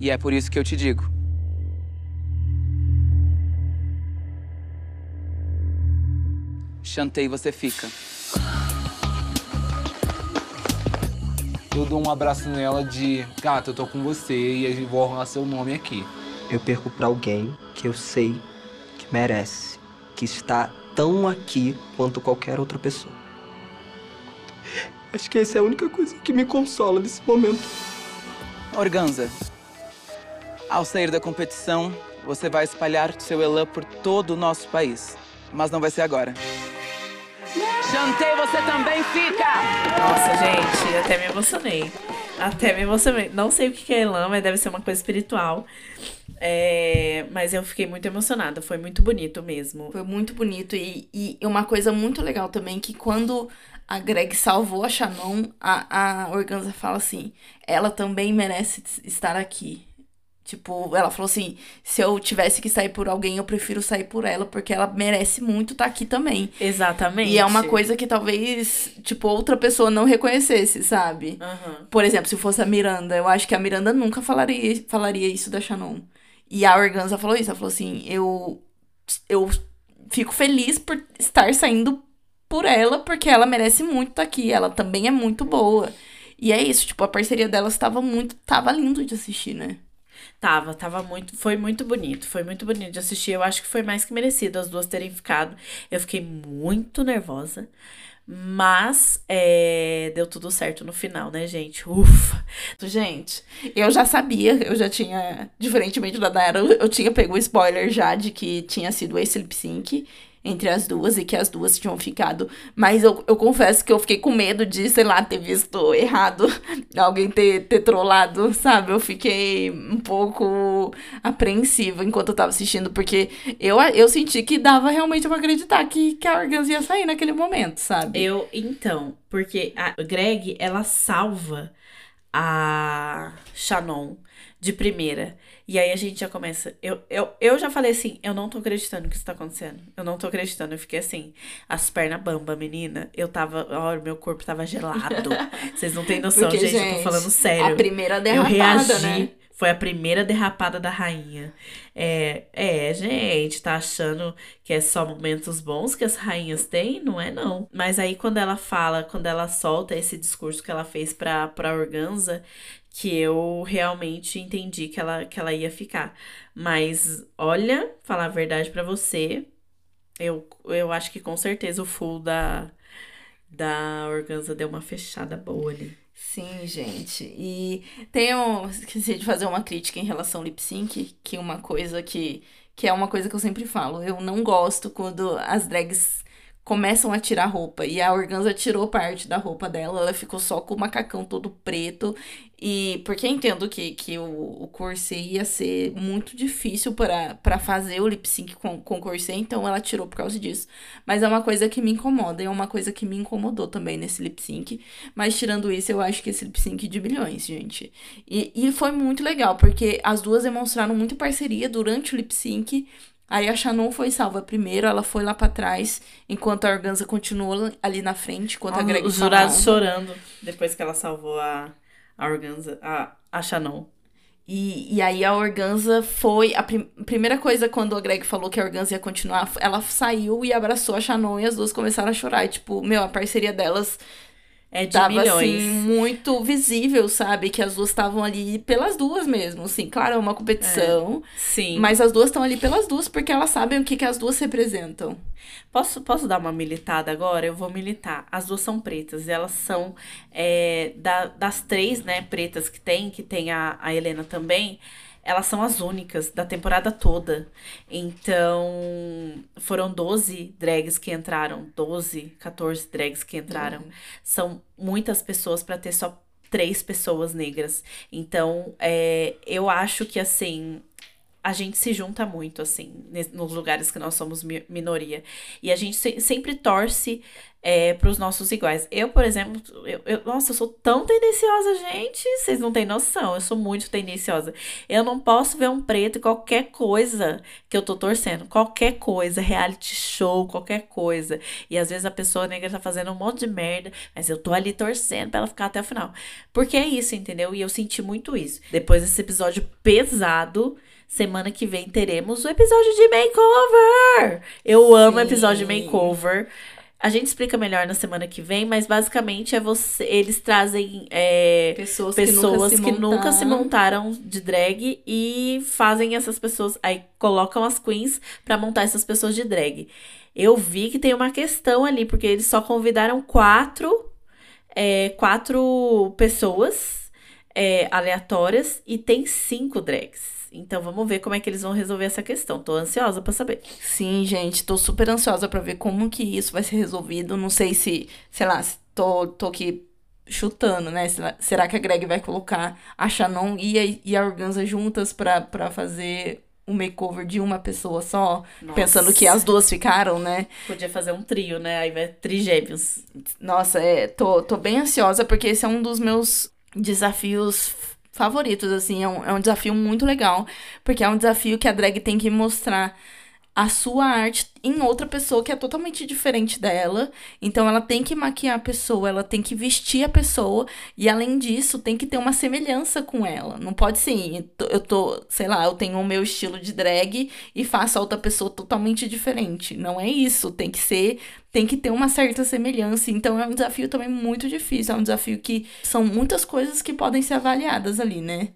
Speaker 7: E é por isso que eu te digo. Chantei, você fica.
Speaker 8: Eu dou um abraço nela de gata, eu tô com você e vou arrumar seu nome aqui.
Speaker 6: Eu perco pra alguém que eu sei que merece, que está tão aqui quanto qualquer outra pessoa. Acho que essa é a única coisa que me consola nesse momento.
Speaker 7: Organza, ao sair da competição, você vai espalhar seu elan por todo o nosso país. Mas não vai ser agora. Chantei, você também fica!
Speaker 1: Nossa, gente, até me emocionei. Até me emocionei. Não sei o que é Elan, mas deve ser uma coisa espiritual. É, mas eu fiquei muito emocionada. Foi muito bonito mesmo.
Speaker 2: Foi muito bonito. E, e uma coisa muito legal também, que quando a Greg salvou a Shannon, a, a Organza fala assim, ela também merece estar aqui. Tipo, ela falou assim, se eu tivesse que sair por alguém, eu prefiro sair por ela, porque ela merece muito estar aqui também.
Speaker 1: Exatamente.
Speaker 2: E é uma coisa que talvez, tipo, outra pessoa não reconhecesse, sabe?
Speaker 1: Aham.
Speaker 2: Por exemplo, se fosse a Miranda, eu acho que a Miranda nunca falaria, falaria isso da Shannon. E a Organza falou isso, ela falou assim, eu, eu fico feliz por estar saindo por ela, porque ela merece muito estar aqui, ela também é muito boa. E é isso, tipo, a parceria delas tava muito, tava lindo de assistir, né?
Speaker 1: Tava, tava muito. Foi muito bonito. Foi muito bonito de assistir. Eu acho que foi mais que merecido as duas terem ficado. Eu fiquei muito nervosa. Mas é, deu tudo certo no final, né, gente? Ufa!
Speaker 2: Gente, eu já sabia, eu já tinha, diferentemente da Dayara, eu eu tinha pego o spoiler já de que tinha sido esse lip sync entre as duas e que as duas tinham ficado. Mas eu, eu confesso que eu fiquei com medo de, sei lá, ter visto errado, alguém ter, ter trollado, sabe? Eu fiquei um pouco apreensiva enquanto eu tava assistindo, porque eu, eu senti que dava realmente pra acreditar que, que a Organza ia sair naquele momento, sabe?
Speaker 1: Eu, então, porque a Greg, ela salva a Shannon de primeira. E aí a gente já começa. Eu, eu, eu já falei assim: eu não tô acreditando que isso tá acontecendo. Eu não tô acreditando. Eu fiquei assim, as pernas bamba, menina. Eu tava. Ó, meu corpo tava gelado. Vocês não têm noção,
Speaker 2: Porque,
Speaker 1: gente, Eu tô falando sério.
Speaker 2: A primeira
Speaker 1: eu
Speaker 2: derrapada,
Speaker 1: reagi.
Speaker 2: né?
Speaker 1: Foi a primeira derrapada da rainha. É, é, gente, tá achando que é só momentos bons que as rainhas têm? Não é, não. Mas aí, quando ela fala, quando ela solta esse discurso que ela fez pra, pra Organza, que eu realmente entendi que ela, que ela ia ficar. Mas, olha, falar a verdade pra você, eu, eu acho que com certeza o full da, da Organza deu uma fechada boa ali.
Speaker 2: Sim, gente. E tenho. Esqueci de fazer uma crítica em relação ao lip sync, que uma coisa que. Que é uma coisa que eu sempre falo. Eu não gosto quando as drags começam a tirar roupa. E a Organza tirou parte da roupa dela. Ela ficou só com o macacão todo preto. E porque entendo que, que o, o corset ia ser muito difícil para fazer o lip sync com, com corset, então ela tirou por causa disso. Mas é uma coisa que me incomoda, e é uma coisa que me incomodou também nesse lip sync. Mas tirando isso, eu acho que esse lip sync de milhões, gente. E, e foi muito legal, porque as duas demonstraram muita parceria durante o lip sync. Aí a Shannon foi salva primeiro, ela foi lá pra trás, enquanto a Organza continuou ali na frente, enquanto a Greg
Speaker 1: Os jurados chorando depois que ela salvou a, a Organza, a, a Shannon.
Speaker 2: E, e aí a Organza foi. A prim- primeira coisa quando a Greg falou que a Organza ia continuar, ela saiu e abraçou a Shannon e as duas começaram a chorar. E, tipo, meu, a parceria delas
Speaker 1: É de
Speaker 2: tava
Speaker 1: milhões.
Speaker 2: assim, muito visível, sabe? Que as duas estavam ali pelas duas mesmo. Assim, claro, é uma competição.
Speaker 1: Sim.
Speaker 2: Mas as duas estão ali pelas duas porque elas sabem o que, que as duas representam.
Speaker 1: Posso, posso dar uma militada agora? Eu vou militar. As duas são pretas. E elas são é, da- das três, né, pretas que tem, que tem a, a Helena também. Elas são as únicas da temporada toda. Então, foram 12 drags que entraram. 12, 14 drags que entraram. São muitas pessoas pra ter só três pessoas negras. Então, é, eu acho que assim. A gente se junta muito, assim, nos lugares que nós somos mi- minoria. E a gente se- sempre torce é, pros nossos iguais. Eu, por exemplo, eu, eu- nossa, eu sou tão tendenciosa, gente. Vocês não têm noção. Eu sou muito tendenciosa. Eu não posso ver um preto em qualquer coisa que eu tô torcendo. Qualquer coisa, reality show, qualquer coisa. E às vezes a pessoa negra tá fazendo um monte de merda, mas eu tô ali torcendo pra ela ficar até o final. Porque é isso, entendeu? E eu senti muito isso. Depois desse episódio pesado. Semana que vem teremos o episódio de makeover. Eu amo o episódio de
Speaker 2: Sim.
Speaker 1: makeover. A gente explica melhor na semana que vem, mas basicamente é você. Eles trazem é,
Speaker 2: Pessoas,
Speaker 1: pessoas
Speaker 2: que nunca se
Speaker 1: que nunca se
Speaker 2: montaram.
Speaker 1: de drag e fazem essas pessoas. Aí colocam as queens pra montar essas pessoas de drag. Eu vi que tem uma questão ali, porque eles só convidaram quatro, é, quatro pessoas é, aleatórias e tem cinco drags. Então vamos ver como é que eles vão resolver essa questão. Tô ansiosa pra saber.
Speaker 2: Sim, gente, tô super ansiosa pra ver como que isso vai ser resolvido. Não sei se, sei lá, tô, tô aqui chutando, né? Será- que a Greg vai colocar a Shannon e a, e a Organza juntas pra, pra fazer um makeover de uma pessoa só?
Speaker 1: Nossa.
Speaker 2: Pensando que as duas ficaram, né?
Speaker 1: Podia fazer um trio, né? Aí vai trigêmeos.
Speaker 2: Nossa, é, tô, tô bem ansiosa porque esse é um dos meus desafios favoritos, assim. É um, é um desafio muito legal, porque é um desafio que a drag tem que mostrar a sua arte em outra pessoa que é totalmente diferente dela. Então ela tem que maquiar a pessoa, ela tem que vestir a pessoa e além disso tem que ter uma semelhança com ela. Não pode ser, eu tô- sei lá, eu tenho o meu estilo de drag e faço a outra pessoa totalmente diferente. Não é isso, tem que ser, tem que ter uma certa semelhança. Então é um desafio também muito difícil, é um desafio que são muitas coisas que podem ser avaliadas ali, né?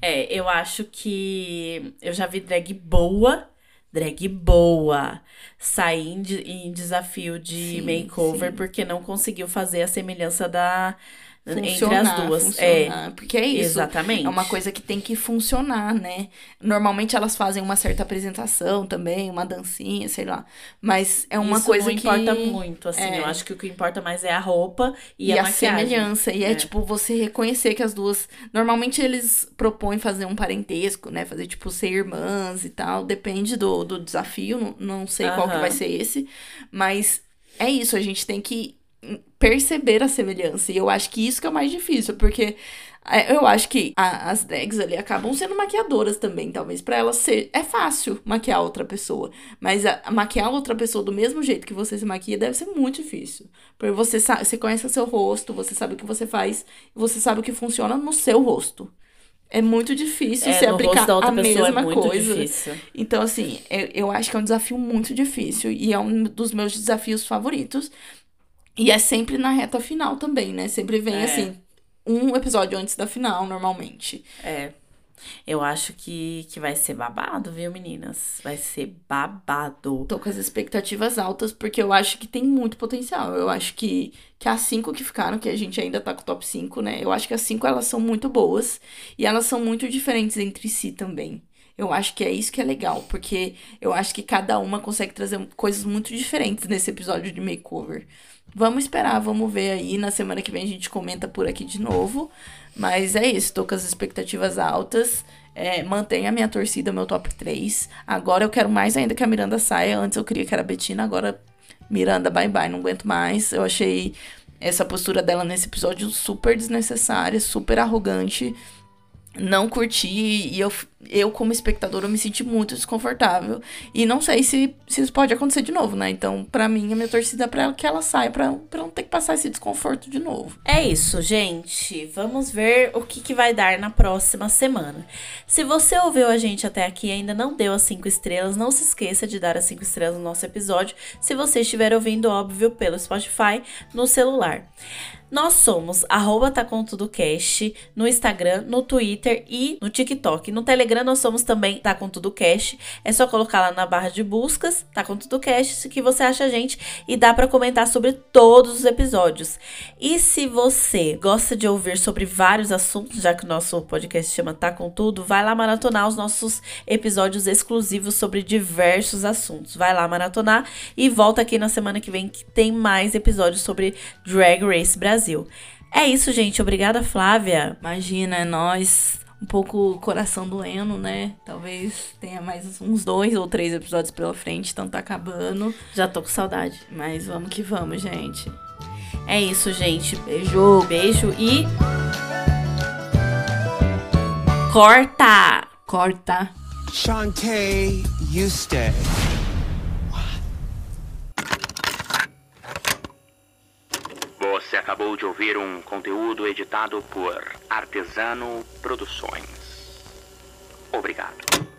Speaker 1: É, eu acho que eu já vi drag boa, drag boa, sair em, em desafio de
Speaker 2: Sim,
Speaker 1: makeover
Speaker 2: sim.
Speaker 1: porque não conseguiu fazer a semelhança da entre
Speaker 2: Funcionar,
Speaker 1: as duas.
Speaker 2: funcionar,
Speaker 1: É,
Speaker 2: porque é isso.
Speaker 1: exatamente.
Speaker 2: É uma coisa que tem que funcionar, né? Normalmente elas fazem uma certa apresentação também, uma dancinha, sei lá. Mas é uma
Speaker 1: Isso
Speaker 2: coisa
Speaker 1: não
Speaker 2: que
Speaker 1: importa muito, assim.
Speaker 2: é.
Speaker 1: Eu acho que o que importa mais é a roupa e,
Speaker 2: E,
Speaker 1: a,
Speaker 2: a, semelhança. E é.
Speaker 1: É.
Speaker 2: tipo você reconhecer que as duas. Normalmente eles propõem fazer um parentesco, né? Fazer tipo ser irmãs e tal. Depende do, do desafio. Não, não sei qual que vai ser esse. Mas é isso, a gente tem que. Perceber a semelhança. E eu acho que isso que é o mais difícil, porque é, eu acho que a- as drags ali acabam sendo maquiadoras também, talvez pra elas ser. É fácil maquiar outra pessoa, mas a, a maquiar outra pessoa do mesmo jeito que você se maquia deve ser muito difícil. Porque você, sa- você conhece o seu rosto, você sabe o que você faz, você sabe o que funciona no seu rosto. É muito difícil
Speaker 1: É,
Speaker 2: você aplicar a
Speaker 1: pessoa
Speaker 2: mesma
Speaker 1: é muito
Speaker 2: coisa.
Speaker 1: difícil.
Speaker 2: Então, assim, eu, eu acho que é um desafio muito difícil e é um dos meus desafios favoritos. E é sempre na reta final também, né? Sempre vem,
Speaker 1: É.
Speaker 2: assim, um episódio antes da final, normalmente.
Speaker 1: É. Eu acho que, que vai ser babado, viu, meninas? Vai ser babado.
Speaker 2: Tô com as expectativas altas porque eu acho que tem muito potencial. Eu acho que, que as cinco que ficaram, que a gente ainda tá com o top 5, né? Eu acho que as cinco elas são muito boas e elas são muito diferentes entre si também. Eu acho que é isso que é legal, porque eu acho que cada uma consegue trazer coisas muito diferentes nesse episódio de makeover. Vamos esperar, vamos ver aí. Na semana que vem a gente comenta por aqui de novo. Mas é isso, tô com as expectativas altas. É, mantenha a minha torcida, meu top 3. Agora eu quero mais ainda que a Miranda saia. Antes eu queria que era a Betina, agora Miranda, bye bye, não aguento mais. Eu achei essa postura dela nesse episódio super desnecessária, super arrogante. Não curti e eu, eu como espectadora, me senti muito desconfortável. E não sei se, se isso pode acontecer de novo, né? Então, pra mim, a minha torcida é pra que ela saia, pra, pra não ter que passar esse desconforto de novo.
Speaker 1: É isso, gente. Vamos ver o que, que vai dar na próxima semana. Se você ouviu a gente até aqui e ainda não deu as 5 estrelas, não se esqueça de dar as 5 estrelas no nosso episódio. Se você estiver ouvindo, óbvio, pelo Spotify no celular. Nós somos arroba tá no Instagram, no Twitter e no TikTok. No Telegram nós somos também tá com tudo cast. É só colocar lá na barra de buscas, tá com tudo cast, que você acha a gente e dá pra comentar sobre todos os episódios. E se você gosta de ouvir sobre vários assuntos, já que o nosso podcast chama Tá com tudo, vai lá maratonar os nossos episódios exclusivos sobre diversos assuntos. Vai lá maratonar e volta aqui na semana que vem que tem mais episódios sobre Drag Race Brasil. É isso, gente. Obrigada, Flávia.
Speaker 2: Imagina, é nós um pouco coração doendo, né? Talvez tenha mais uns dois ou três episódios pela frente, então tá acabando.
Speaker 1: Já tô com saudade.
Speaker 2: Mas vamos que vamos, gente.
Speaker 1: É isso, gente.
Speaker 2: Beijo.
Speaker 1: Beijo e. Corta!
Speaker 2: Corta.
Speaker 9: Shantae, you stay.
Speaker 10: Você acabou de ouvir um conteúdo editado por Artesano Produções. Obrigado.